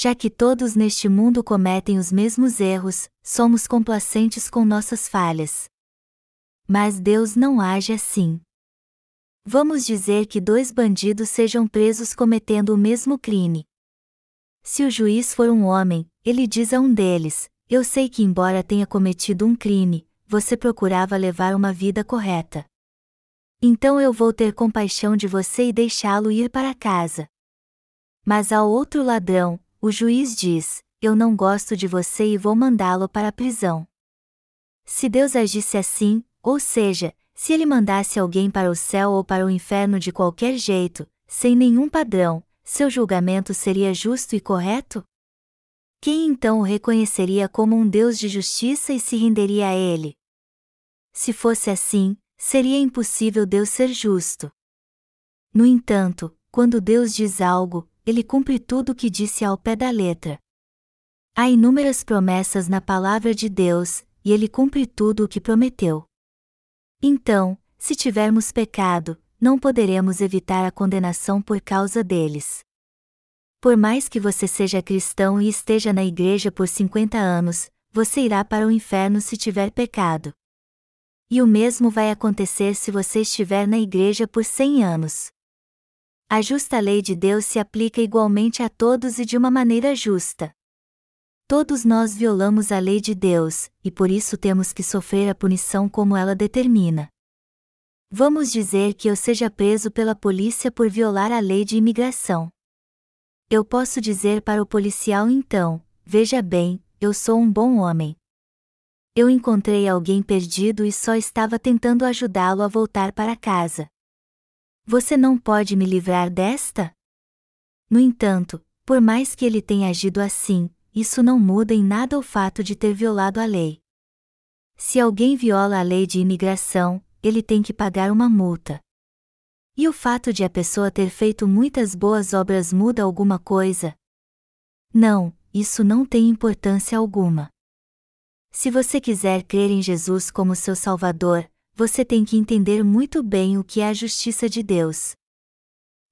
já que todos neste mundo cometem os mesmos erros, somos complacentes com nossas falhas. Mas Deus não age assim. Vamos dizer que dois bandidos sejam presos cometendo o mesmo crime. Se o juiz for um homem, ele diz a um deles: Eu sei que, embora tenha cometido um crime, você procurava levar uma vida correta. Então eu vou ter compaixão de você e deixá-lo ir para casa. Mas ao outro ladrão, o juiz diz: Eu não gosto de você e vou mandá-lo para a prisão. Se Deus agisse assim, ou seja, se ele mandasse alguém para o céu ou para o inferno de qualquer jeito, sem nenhum padrão, seu julgamento seria justo e correto? Quem então o reconheceria como um Deus de justiça e se renderia a ele? Se fosse assim, seria impossível Deus ser justo. No entanto, quando Deus diz algo, ele cumpre tudo o que disse ao pé da letra. Há inúmeras promessas na palavra de Deus, e ele cumpre tudo o que prometeu. Então, se tivermos pecado, não poderemos evitar a condenação por causa deles. Por mais que você seja cristão e esteja na igreja por 50 anos, você irá para o inferno se tiver pecado. E o mesmo vai acontecer se você estiver na igreja por 100 anos. A justa lei de Deus se aplica igualmente a todos e de uma maneira justa. Todos nós violamos a lei de Deus, e por isso temos que sofrer a punição como ela determina. Vamos dizer que eu seja preso pela polícia por violar a lei de imigração. Eu posso dizer para o policial então: veja bem, eu sou um bom homem. Eu encontrei alguém perdido e só estava tentando ajudá-lo a voltar para casa. Você não pode me livrar desta? No entanto, por mais que ele tenha agido assim, isso não muda em nada o fato de ter violado a lei. Se alguém viola a lei de imigração, ele tem que pagar uma multa. E o fato de a pessoa ter feito muitas boas obras muda alguma coisa? Não, isso não tem importância alguma. Se você quiser crer em Jesus como seu Salvador, você tem que entender muito bem o que é a justiça de Deus.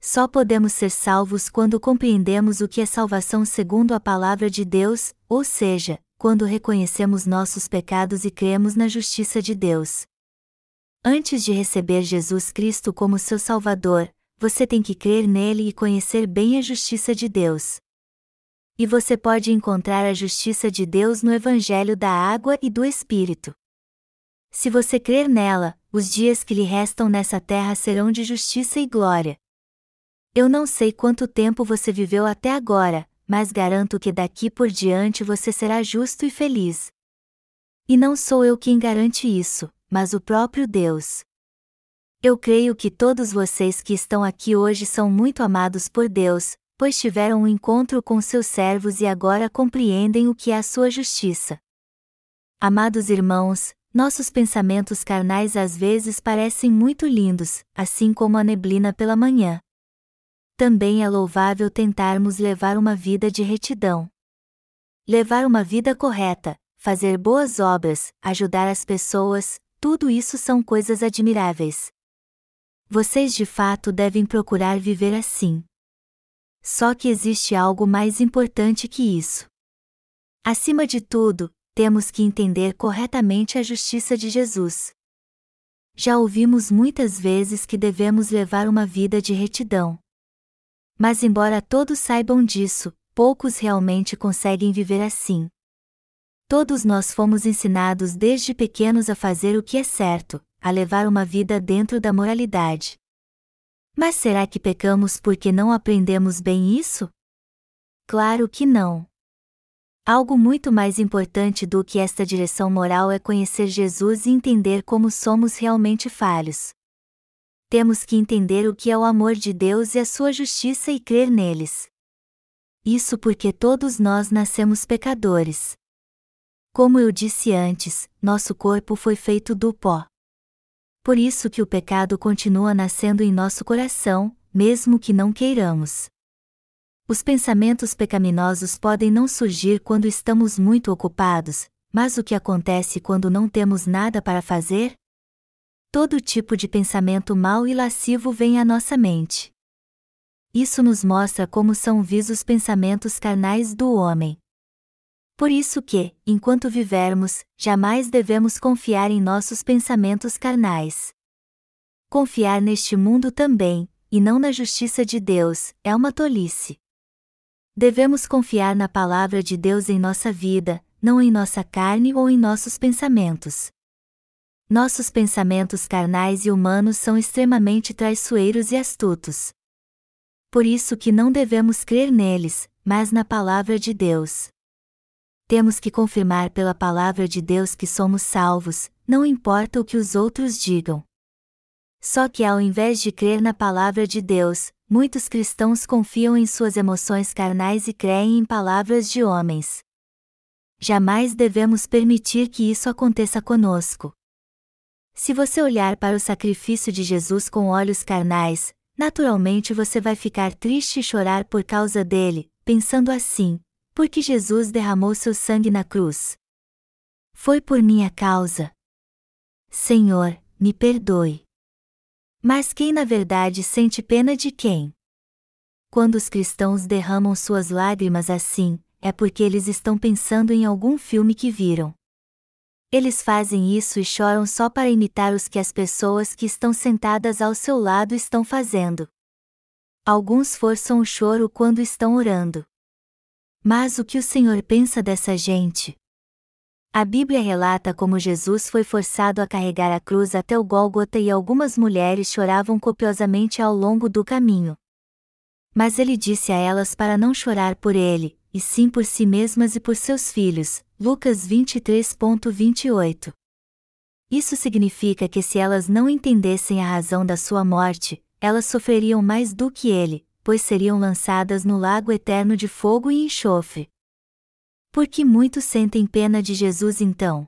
Só podemos ser salvos quando compreendemos o que é salvação segundo a palavra de Deus, ou seja, quando reconhecemos nossos pecados e cremos na justiça de Deus. Antes de receber Jesus Cristo como seu Salvador, você tem que crer nele e conhecer bem a justiça de Deus. E você pode encontrar a justiça de Deus no Evangelho da Água e do Espírito. Se você crer nela, os dias que lhe restam nessa terra serão de justiça e glória. Eu não sei quanto tempo você viveu até agora, mas garanto que daqui por diante você será justo e feliz. E não sou eu quem garante isso, mas o próprio Deus. Eu creio que todos vocês que estão aqui hoje são muito amados por Deus, pois tiveram um encontro com seus servos e agora compreendem o que é a sua justiça. Amados irmãos, nossos pensamentos carnais às vezes parecem muito lindos, assim como a neblina pela manhã. Também é louvável tentarmos levar uma vida de retidão. Levar uma vida correta, fazer boas obras, ajudar as pessoas, tudo isso são coisas admiráveis. Vocês de fato devem procurar viver assim. Só que existe algo mais importante que isso. Acima de tudo, temos que entender corretamente a justiça de Jesus. Já ouvimos muitas vezes que devemos levar uma vida de retidão. Mas, embora todos saibam disso, poucos realmente conseguem viver assim. Todos nós fomos ensinados desde pequenos a fazer o que é certo, a levar uma vida dentro da moralidade. Mas será que pecamos porque não aprendemos bem isso? Claro que não. Algo muito mais importante do que esta direção moral é conhecer Jesus e entender como somos realmente falhos. Temos que entender o que é o amor de Deus e a sua justiça e crer neles. Isso porque todos nós nascemos pecadores. Como eu disse antes, nosso corpo foi feito do pó por isso que o pecado continua nascendo em nosso coração, mesmo que não queiramos. Os pensamentos pecaminosos podem não surgir quando estamos muito ocupados, mas o que acontece quando não temos nada para fazer? Todo tipo de pensamento mau e lascivo vem à nossa mente. Isso nos mostra como são visos os pensamentos carnais do homem. Por isso que, enquanto vivermos, jamais devemos confiar em nossos pensamentos carnais. Confiar neste mundo também, e não na justiça de Deus, é uma tolice. Devemos confiar na palavra de Deus em nossa vida, não em nossa carne ou em nossos pensamentos. Nossos pensamentos carnais e humanos são extremamente traiçoeiros e astutos. Por isso que não devemos crer neles, mas na palavra de Deus temos que confirmar pela palavra de Deus que somos salvos, não importa o que os outros digam. Só que ao invés de crer na palavra de Deus, muitos cristãos confiam em suas emoções carnais e creem em palavras de homens. Jamais devemos permitir que isso aconteça conosco. Se você olhar para o sacrifício de Jesus com olhos carnais, naturalmente você vai ficar triste e chorar por causa dele, pensando assim: porque Jesus derramou seu sangue na cruz. Foi por minha causa. Senhor, me perdoe. Mas quem na verdade sente pena de quem? Quando os cristãos derramam suas lágrimas assim, é porque eles estão pensando em algum filme que viram. Eles fazem isso e choram só para imitar os que as pessoas que estão sentadas ao seu lado estão fazendo. Alguns forçam o choro quando estão orando. Mas o que o Senhor pensa dessa gente? A Bíblia relata como Jesus foi forçado a carregar a cruz até o Gólgota e algumas mulheres choravam copiosamente ao longo do caminho. Mas ele disse a elas para não chorar por ele, e sim por si mesmas e por seus filhos. Lucas 23.28. Isso significa que se elas não entendessem a razão da sua morte, elas sofreriam mais do que ele, pois seriam lançadas no lago eterno de fogo e enxofre. Por que muitos sentem pena de Jesus então?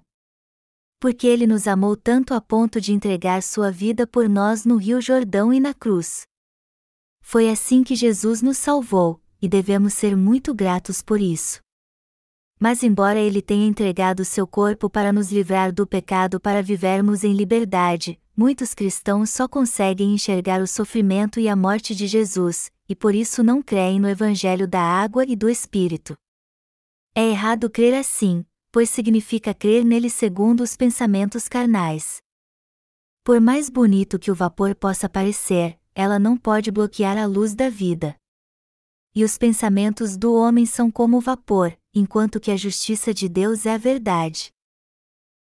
Porque ele nos amou tanto a ponto de entregar sua vida por nós no Rio Jordão e na cruz. Foi assim que Jesus nos salvou, e devemos ser muito gratos por isso. Mas, embora ele tenha entregado seu corpo para nos livrar do pecado para vivermos em liberdade, muitos cristãos só conseguem enxergar o sofrimento e a morte de Jesus, e por isso não creem no Evangelho da água e do Espírito. É errado crer assim, pois significa crer nele segundo os pensamentos carnais. Por mais bonito que o vapor possa parecer, ela não pode bloquear a luz da vida. E os pensamentos do homem são como vapor, enquanto que a justiça de Deus é a verdade.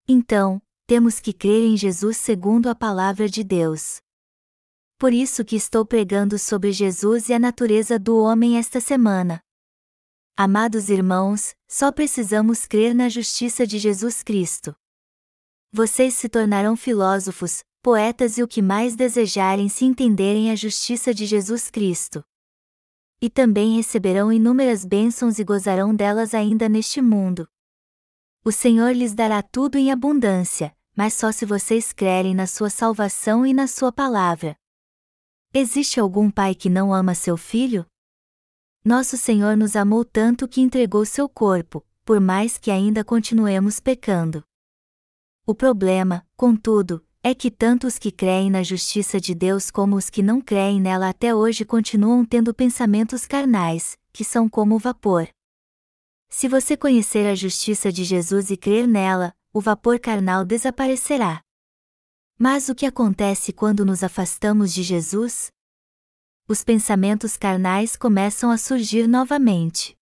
Então, temos que crer em Jesus segundo a palavra de Deus. Por isso que estou pregando sobre Jesus e a natureza do homem esta semana. Amados irmãos, só precisamos crer na justiça de Jesus Cristo. Vocês se tornarão filósofos, poetas e o que mais desejarem se entenderem a justiça de Jesus Cristo. E também receberão inúmeras bênçãos e gozarão delas ainda neste mundo. O Senhor lhes dará tudo em abundância, mas só se vocês crerem na sua salvação e na sua palavra. Existe algum pai que não ama seu filho? Nosso Senhor nos amou tanto que entregou seu corpo, por mais que ainda continuemos pecando. O problema, contudo, é que tanto os que creem na justiça de Deus como os que não creem nela até hoje continuam tendo pensamentos carnais, que são como vapor. Se você conhecer a justiça de Jesus e crer nela, o vapor carnal desaparecerá. Mas o que acontece quando nos afastamos de Jesus? Os pensamentos carnais começam a surgir novamente.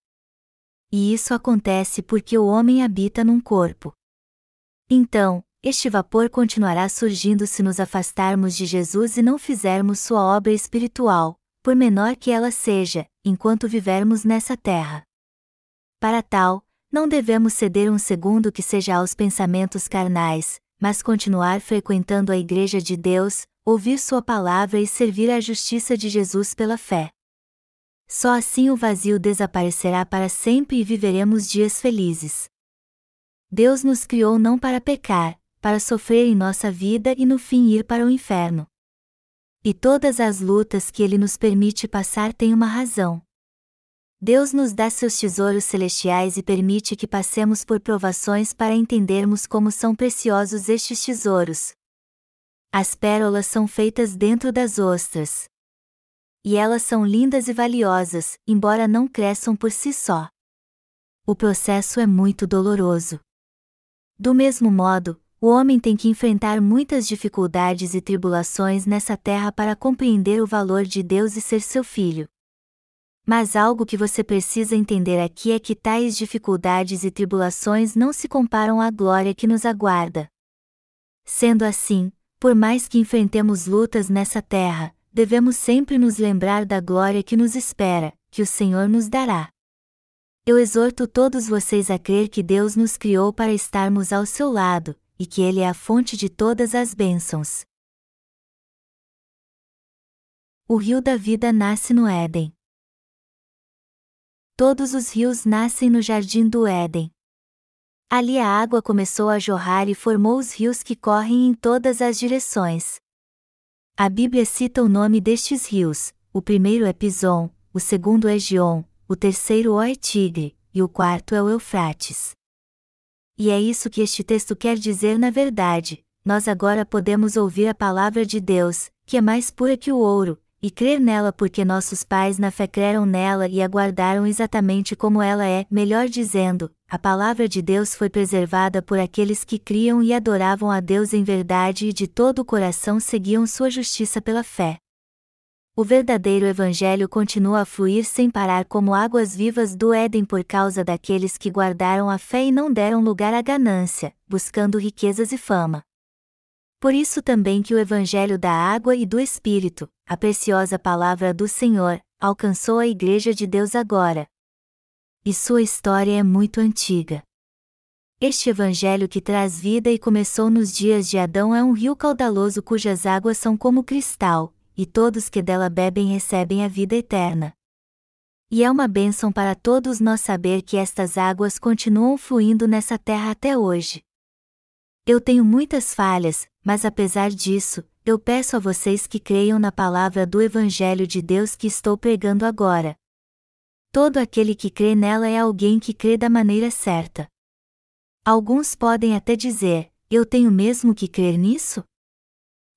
E isso acontece porque o homem habita num corpo. Então, este vapor continuará surgindo se nos afastarmos de Jesus e não fizermos sua obra espiritual, por menor que ela seja, enquanto vivermos nessa terra. Para tal, não devemos ceder um segundo que seja aos pensamentos carnais, mas continuar frequentando a Igreja de Deus, ouvir Sua palavra e servir à justiça de Jesus pela fé. Só assim o vazio desaparecerá para sempre e viveremos dias felizes. Deus nos criou não para pecar, para sofrer em nossa vida e no fim ir para o inferno. E todas as lutas que Ele nos permite passar têm uma razão. Deus nos dá seus tesouros celestiais e permite que passemos por provações para entendermos como são preciosos estes tesouros. As pérolas são feitas dentro das ostras. E elas são lindas e valiosas, embora não cresçam por si só. O processo é muito doloroso. Do mesmo modo, o homem tem que enfrentar muitas dificuldades e tribulações nessa terra para compreender o valor de Deus e ser seu filho. Mas algo que você precisa entender aqui é que tais dificuldades e tribulações não se comparam à glória que nos aguarda. Sendo assim, por mais que enfrentemos lutas nessa terra, devemos sempre nos lembrar da glória que nos espera, que o Senhor nos dará. Eu exorto todos vocês a crer que Deus nos criou para estarmos ao seu lado, e que Ele é a fonte de todas as bênçãos. O rio da vida nasce no Éden. Todos os rios nascem no jardim do Éden. Ali a água começou a jorrar e formou os rios que correm em todas as direções. A Bíblia cita o nome destes rios: o primeiro é Pison, o segundo é Gion, o terceiro é Tigre, e o quarto é o Eufrates. E é isso que este texto quer dizer na verdade. Nós agora podemos ouvir a palavra de Deus, que é mais pura que o ouro, e crer nela porque nossos pais na fé creram nela e aguardaram exatamente como ela é, melhor dizendo, a palavra de Deus foi preservada por aqueles que criam e adoravam a Deus em verdade e de todo o coração seguiam sua justiça pela fé. O verdadeiro Evangelho continua a fluir sem parar como águas vivas do Éden por causa daqueles que guardaram a fé e não deram lugar à ganância, buscando riquezas e fama. Por isso também que o Evangelho da água e do Espírito, a preciosa palavra do Senhor, alcançou a Igreja de Deus agora. E sua história é muito antiga. Este Evangelho que traz vida e começou nos dias de Adão é um rio caudaloso cujas águas são como cristal, e todos que dela bebem recebem a vida eterna. E é uma bênção para todos nós saber que estas águas continuam fluindo nessa terra até hoje. Eu tenho muitas falhas, mas apesar disso, eu peço a vocês que creiam na palavra do Evangelho de Deus que estou pregando agora. Todo aquele que crê nela é alguém que crê da maneira certa. Alguns podem até dizer: Eu tenho mesmo que crer nisso?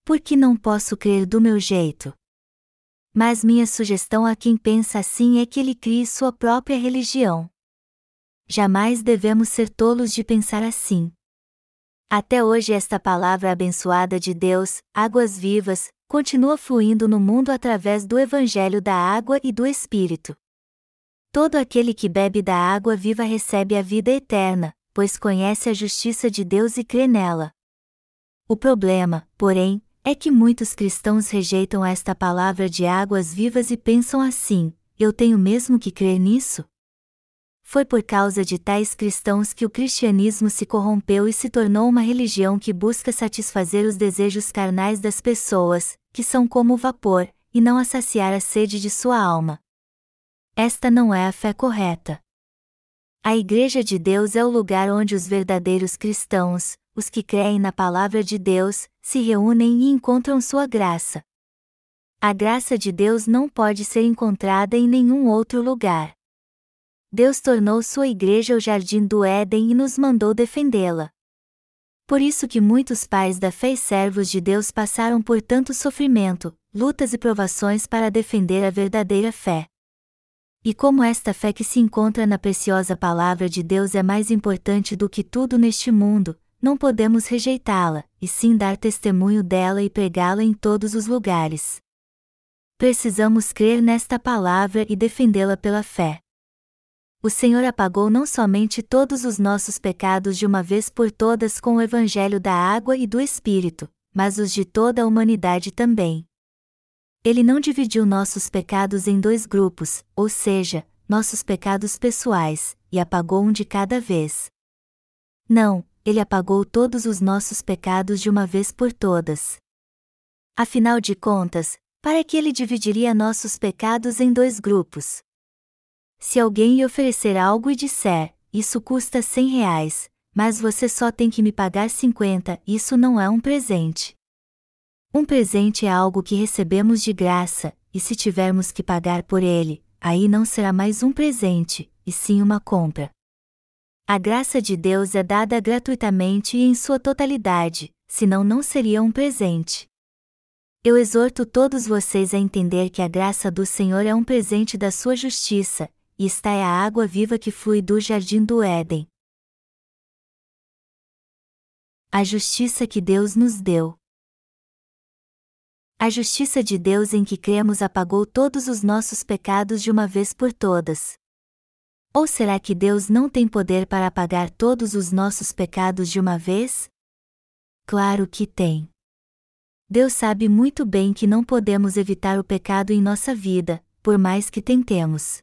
Por que não posso crer do meu jeito? Mas minha sugestão a quem pensa assim é que ele crie sua própria religião. Jamais devemos ser tolos de pensar assim. Até hoje, esta palavra abençoada de Deus, águas vivas, continua fluindo no mundo através do Evangelho da água e do Espírito. Todo aquele que bebe da água viva recebe a vida eterna, pois conhece a justiça de Deus e crê nela. O problema, porém, é que muitos cristãos rejeitam esta palavra de águas vivas e pensam assim: eu tenho mesmo que crer nisso? Foi por causa de tais cristãos que o cristianismo se corrompeu e se tornou uma religião que busca satisfazer os desejos carnais das pessoas, que são como vapor, e não a saciar a sede de sua alma. Esta não é a fé correta. A Igreja de Deus é o lugar onde os verdadeiros cristãos, os que creem na palavra de Deus, se reúnem e encontram sua graça. A graça de Deus não pode ser encontrada em nenhum outro lugar. Deus tornou sua igreja o jardim do Éden e nos mandou defendê-la. Por isso que muitos pais da fé e servos de Deus passaram por tanto sofrimento, lutas e provações para defender a verdadeira fé. E como esta fé que se encontra na preciosa palavra de Deus é mais importante do que tudo neste mundo, não podemos rejeitá-la, e sim dar testemunho dela e pregá-la em todos os lugares. Precisamos crer nesta palavra e defendê-la pela fé o Senhor apagou não somente todos os nossos pecados de uma vez por todas com o Evangelho da água e do Espírito, mas os de toda a humanidade também. Ele não dividiu nossos pecados em dois grupos, ou seja, nossos pecados pessoais, e apagou um de cada vez. Não, ele apagou todos os nossos pecados de uma vez por todas. Afinal de contas, para que ele dividiria nossos pecados em dois grupos? Se alguém lhe oferecer algo e disser, isso custa cem reais, mas você só tem que me pagar 50, isso não é um presente. Um presente é algo que recebemos de graça, e se tivermos que pagar por ele, aí não será mais um presente, e sim uma compra. A graça de Deus é dada gratuitamente e em sua totalidade, senão não seria um presente. Eu exorto todos vocês a entender que a graça do Senhor é um presente da sua justiça, e esta é a água viva que flui do jardim do Éden. A justiça que Deus nos deu. A justiça de Deus em que cremos apagou todos os nossos pecados de uma vez por todas. Ou será que Deus não tem poder para apagar todos os nossos pecados de uma vez? Claro que tem. Deus sabe muito bem que não podemos evitar o pecado em nossa vida, por mais que tentemos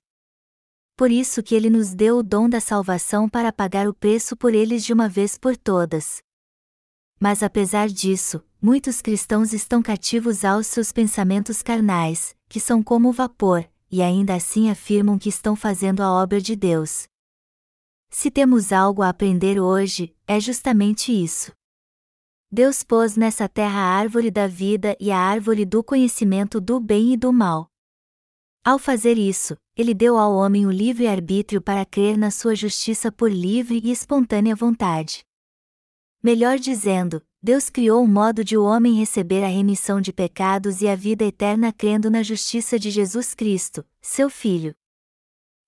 por isso que ele nos deu o dom da salvação para pagar o preço por eles de uma vez por todas. Mas apesar disso, muitos cristãos estão cativos aos seus pensamentos carnais, que são como vapor, e ainda assim afirmam que estão fazendo a obra de Deus. Se temos algo a aprender hoje, é justamente isso. Deus pôs nessa terra a árvore da vida e a árvore do conhecimento do bem e do mal. Ao fazer isso, ele deu ao homem o livre arbítrio para crer na sua justiça por livre e espontânea vontade. Melhor dizendo, Deus criou um modo de o homem receber a remissão de pecados e a vida eterna crendo na justiça de Jesus Cristo, seu Filho.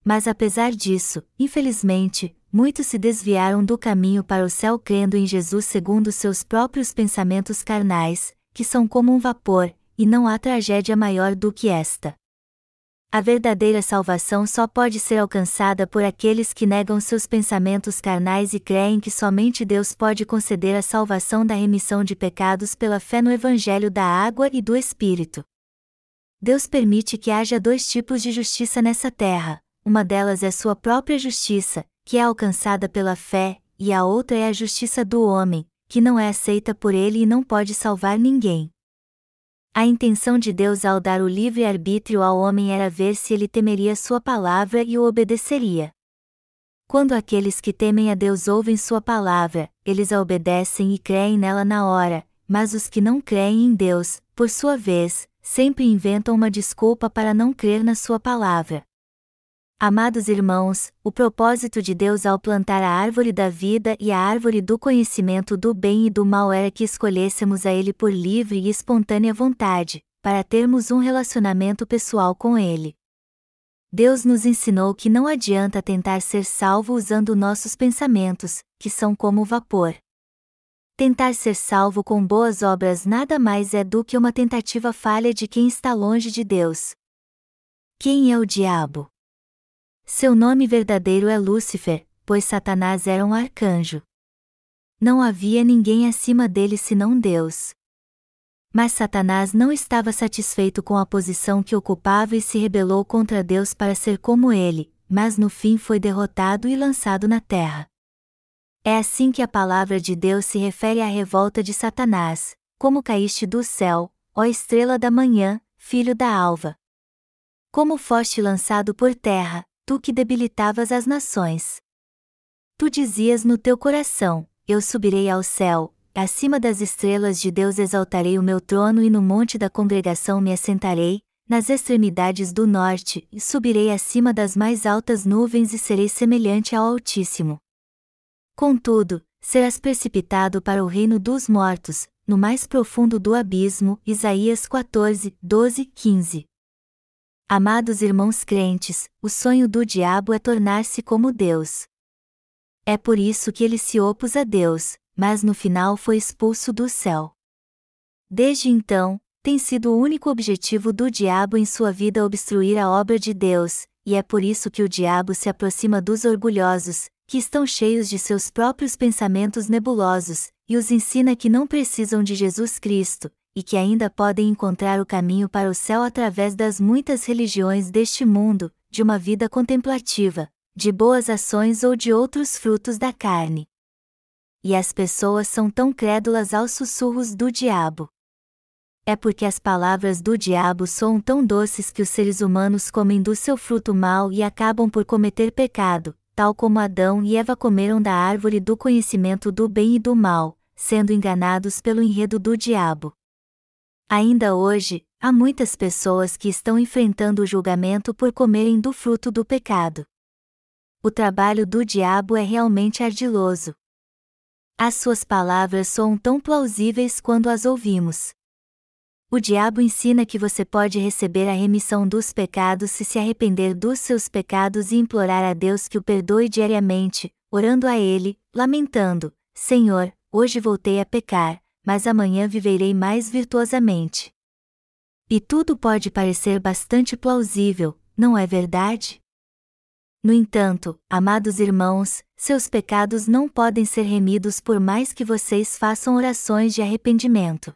Mas apesar disso, infelizmente, muitos se desviaram do caminho para o céu crendo em Jesus segundo seus próprios pensamentos carnais, que são como um vapor, e não há tragédia maior do que esta. A verdadeira salvação só pode ser alcançada por aqueles que negam seus pensamentos carnais e creem que somente Deus pode conceder a salvação da remissão de pecados pela fé no Evangelho da água e do Espírito. Deus permite que haja dois tipos de justiça nessa terra: uma delas é sua própria justiça, que é alcançada pela fé, e a outra é a justiça do homem, que não é aceita por ele e não pode salvar ninguém. A intenção de Deus ao dar o livre-arbítrio ao homem era ver se ele temeria Sua palavra e o obedeceria. Quando aqueles que temem a Deus ouvem Sua palavra, eles a obedecem e creem nela na hora, mas os que não creem em Deus, por sua vez, sempre inventam uma desculpa para não crer na Sua palavra. Amados irmãos, o propósito de Deus ao plantar a árvore da vida e a árvore do conhecimento do bem e do mal era que escolhêssemos a Ele por livre e espontânea vontade, para termos um relacionamento pessoal com Ele. Deus nos ensinou que não adianta tentar ser salvo usando nossos pensamentos, que são como vapor. Tentar ser salvo com boas obras nada mais é do que uma tentativa falha de quem está longe de Deus. Quem é o diabo? Seu nome verdadeiro é Lúcifer, pois Satanás era um arcanjo. Não havia ninguém acima dele senão Deus. Mas Satanás não estava satisfeito com a posição que ocupava e se rebelou contra Deus para ser como ele, mas no fim foi derrotado e lançado na terra. É assim que a palavra de Deus se refere à revolta de Satanás: Como caíste do céu, ó estrela da manhã, filho da alva. Como foste lançado por terra, tu que debilitavas as nações. Tu dizias no teu coração: Eu subirei ao céu, acima das estrelas de Deus exaltarei o meu trono e no monte da congregação me assentarei, nas extremidades do norte, e subirei acima das mais altas nuvens e serei semelhante ao Altíssimo. Contudo, serás precipitado para o reino dos mortos, no mais profundo do abismo. Isaías 14, 12, 15. Amados irmãos crentes, o sonho do diabo é tornar-se como Deus. É por isso que ele se opôs a Deus, mas no final foi expulso do céu. Desde então, tem sido o único objetivo do diabo em sua vida obstruir a obra de Deus, e é por isso que o diabo se aproxima dos orgulhosos, que estão cheios de seus próprios pensamentos nebulosos, e os ensina que não precisam de Jesus Cristo, e que ainda podem encontrar o caminho para o céu através das muitas religiões deste mundo, de uma vida contemplativa, de boas ações ou de outros frutos da carne. E as pessoas são tão crédulas aos sussurros do diabo. É porque as palavras do diabo são tão doces que os seres humanos comem do seu fruto mal e acabam por cometer pecado, tal como Adão e Eva comeram da árvore do conhecimento do bem e do mal, sendo enganados pelo enredo do diabo. Ainda hoje, há muitas pessoas que estão enfrentando o julgamento por comerem do fruto do pecado. O trabalho do diabo é realmente ardiloso. As suas palavras soam tão plausíveis quando as ouvimos. O diabo ensina que você pode receber a remissão dos pecados se se arrepender dos seus pecados e implorar a Deus que o perdoe diariamente, orando a Ele, lamentando: Senhor, hoje voltei a pecar, mas amanhã viverei mais virtuosamente. E tudo pode parecer bastante plausível, não é verdade? No entanto, amados irmãos, seus pecados não podem ser remidos por mais que vocês façam orações de arrependimento.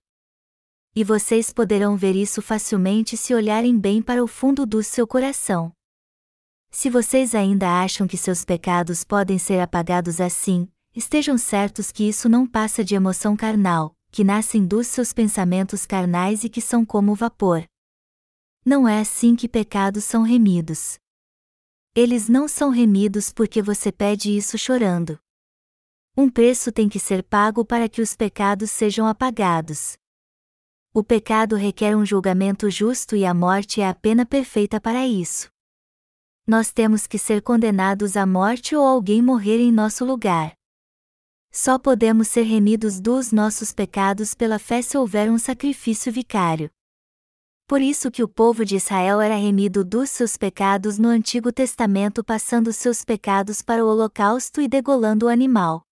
E vocês poderão ver isso facilmente se olharem bem para o fundo do seu coração. Se vocês ainda acham que seus pecados podem ser apagados assim, estejam certos que isso não passa de emoção carnal, que nascem dos seus pensamentos carnais e que são como vapor. Não é assim que pecados são remidos. Eles não são remidos porque você pede isso chorando. Um preço tem que ser pago para que os pecados sejam apagados. O pecado requer um julgamento justo e a morte é a pena perfeita para isso. Nós temos que ser condenados à morte ou alguém morrer em nosso lugar. Só podemos ser remidos dos nossos pecados pela fé se houver um sacrifício vicário. Por isso que o povo de Israel era remido dos seus pecados no Antigo Testamento passando seus pecados para o holocausto e degolando o animal.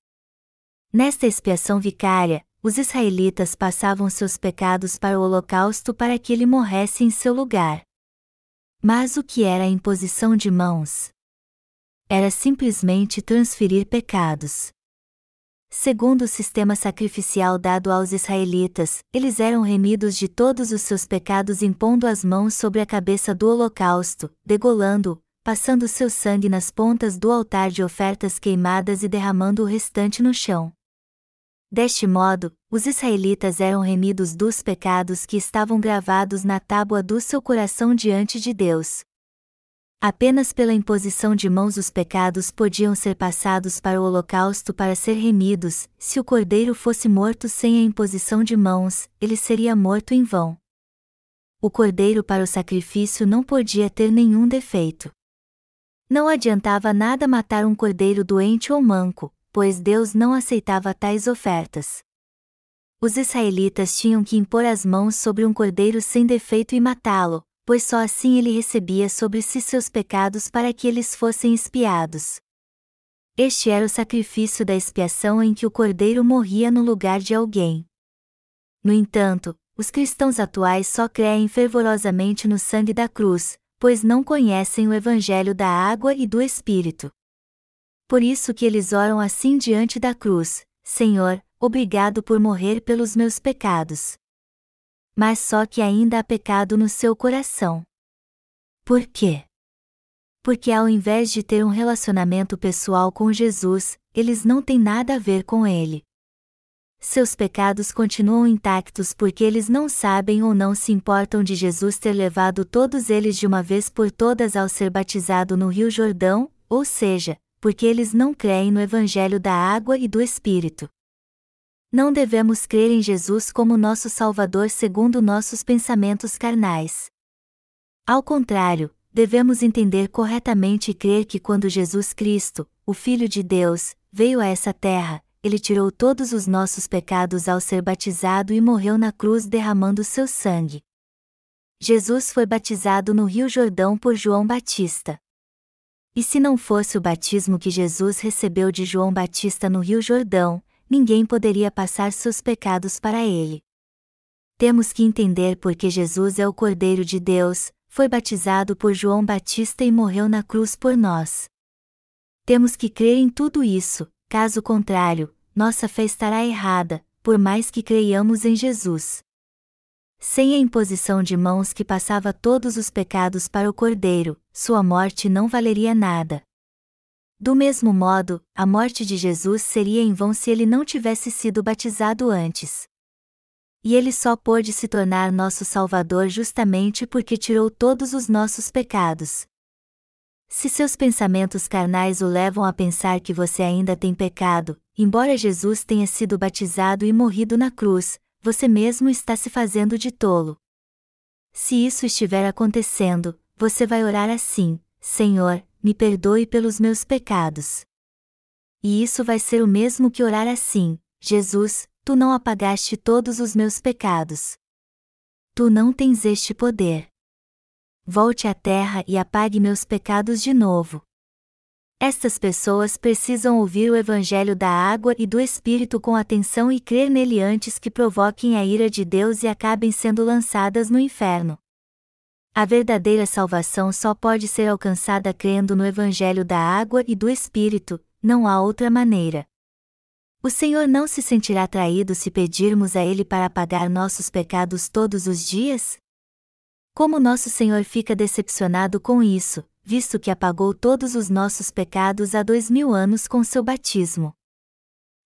Nesta expiação vicária, os israelitas passavam seus pecados para o holocausto para que ele morresse em seu lugar. Mas o que era a imposição de mãos? Era simplesmente transferir pecados. Segundo o sistema sacrificial dado aos israelitas, eles eram remidos de todos os seus pecados impondo as mãos sobre a cabeça do holocausto, degolando-o, passando seu sangue nas pontas do altar de ofertas queimadas e derramando o restante no chão. Deste modo, os israelitas eram remidos dos pecados que estavam gravados na tábua do seu coração diante de Deus, Apenas pela imposição de mãos os pecados podiam ser passados para o holocausto para ser remidos, se o cordeiro fosse morto sem a imposição de mãos, ele seria morto em vão. O cordeiro para o sacrifício não podia ter nenhum defeito. Não adiantava nada matar um cordeiro doente ou manco, pois Deus não aceitava tais ofertas. Os israelitas tinham que impor as mãos sobre um cordeiro sem defeito e matá-lo, pois só assim ele recebia sobre si seus pecados para que eles fossem expiados. Este era o sacrifício da expiação em que o cordeiro morria no lugar de alguém. No entanto, os cristãos atuais só creem fervorosamente no sangue da cruz, pois não conhecem o evangelho da água e do Espírito. Por isso que eles oram assim diante da cruz: Senhor, obrigado por morrer pelos meus pecados. Mas só que ainda há pecado no seu coração. Por quê? Porque ao invés de ter um relacionamento pessoal com Jesus, eles não têm nada a ver com ele seus pecados continuam intactos porque eles não sabem ou não se importam de Jesus ter levado todos eles de uma vez por todas ao ser batizado no Rio Jordão, ou seja, porque eles não creem no Evangelho da água e do Espírito. Não devemos crer em Jesus como nosso Salvador segundo nossos pensamentos carnais. Ao contrário, devemos entender corretamente e crer que quando Jesus Cristo, o Filho de Deus, veio a essa terra, ele tirou todos os nossos pecados ao ser batizado e morreu na cruz derramando seu sangue. Jesus foi batizado no Rio Jordão por João Batista. E se não fosse o batismo que Jesus recebeu de João Batista no Rio Jordão, ninguém poderia passar seus pecados para ele. Temos que entender porque Jesus é o Cordeiro de Deus, foi batizado por João Batista e morreu na cruz por nós. Temos que crer em tudo isso, Caso contrário, nossa fé estará errada, por mais que creiamos em Jesus. Sem a imposição de mãos que passava todos os pecados para o Cordeiro, sua morte não valeria nada. Do mesmo modo, a morte de Jesus seria em vão se ele não tivesse sido batizado antes. E ele só pôde se tornar nosso Salvador justamente porque tirou todos os nossos pecados. Se seus pensamentos carnais o levam a pensar que você ainda tem pecado, embora Jesus tenha sido batizado e morrido na cruz, você mesmo está se fazendo de tolo. Se isso estiver acontecendo, você vai orar assim: Senhor, me perdoe pelos meus pecados. E isso vai ser o mesmo que orar assim: Jesus, tu não apagaste todos os meus pecados. Tu não tens este poder volte à terra e apague meus pecados de novo. Estas pessoas precisam ouvir o Evangelho da água e do Espírito com atenção e crer nele antes que provoquem a ira de Deus e acabem sendo lançadas no inferno. A verdadeira salvação só pode ser alcançada crendo no Evangelho da água e do Espírito, não há outra maneira. O Senhor não se sentirá traído se pedirmos a Ele para pagar nossos pecados todos os dias? Como nosso Senhor fica decepcionado com isso, visto que apagou todos os nossos pecados há dois mil anos com seu batismo.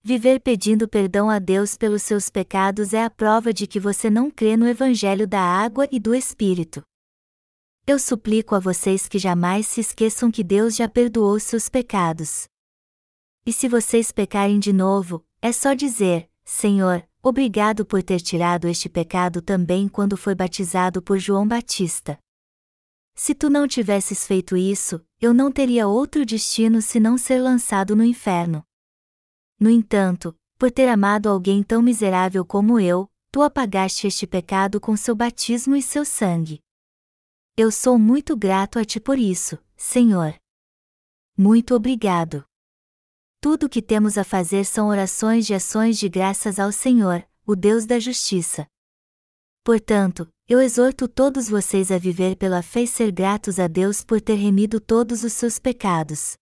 Viver pedindo perdão a Deus pelos seus pecados é a prova de que você não crê no Evangelho da água e do Espírito. Eu suplico a vocês que jamais se esqueçam que Deus já perdoou seus pecados. E se vocês pecarem de novo, é só dizer: Senhor, Obrigado por ter tirado este pecado também quando foi batizado por João Batista. Se tu não tivesses feito isso, eu não teria outro destino senão ser lançado no inferno. No entanto, por ter amado alguém tão miserável como eu, tu apagaste este pecado com seu batismo e seu sangue. Eu sou muito grato a ti por isso, Senhor. Muito obrigado. Tudo o que temos a fazer são orações de ações de graças ao Senhor, o Deus da justiça. Portanto, eu exorto todos vocês a viver pela fé e ser gratos a Deus por ter remido todos os seus pecados.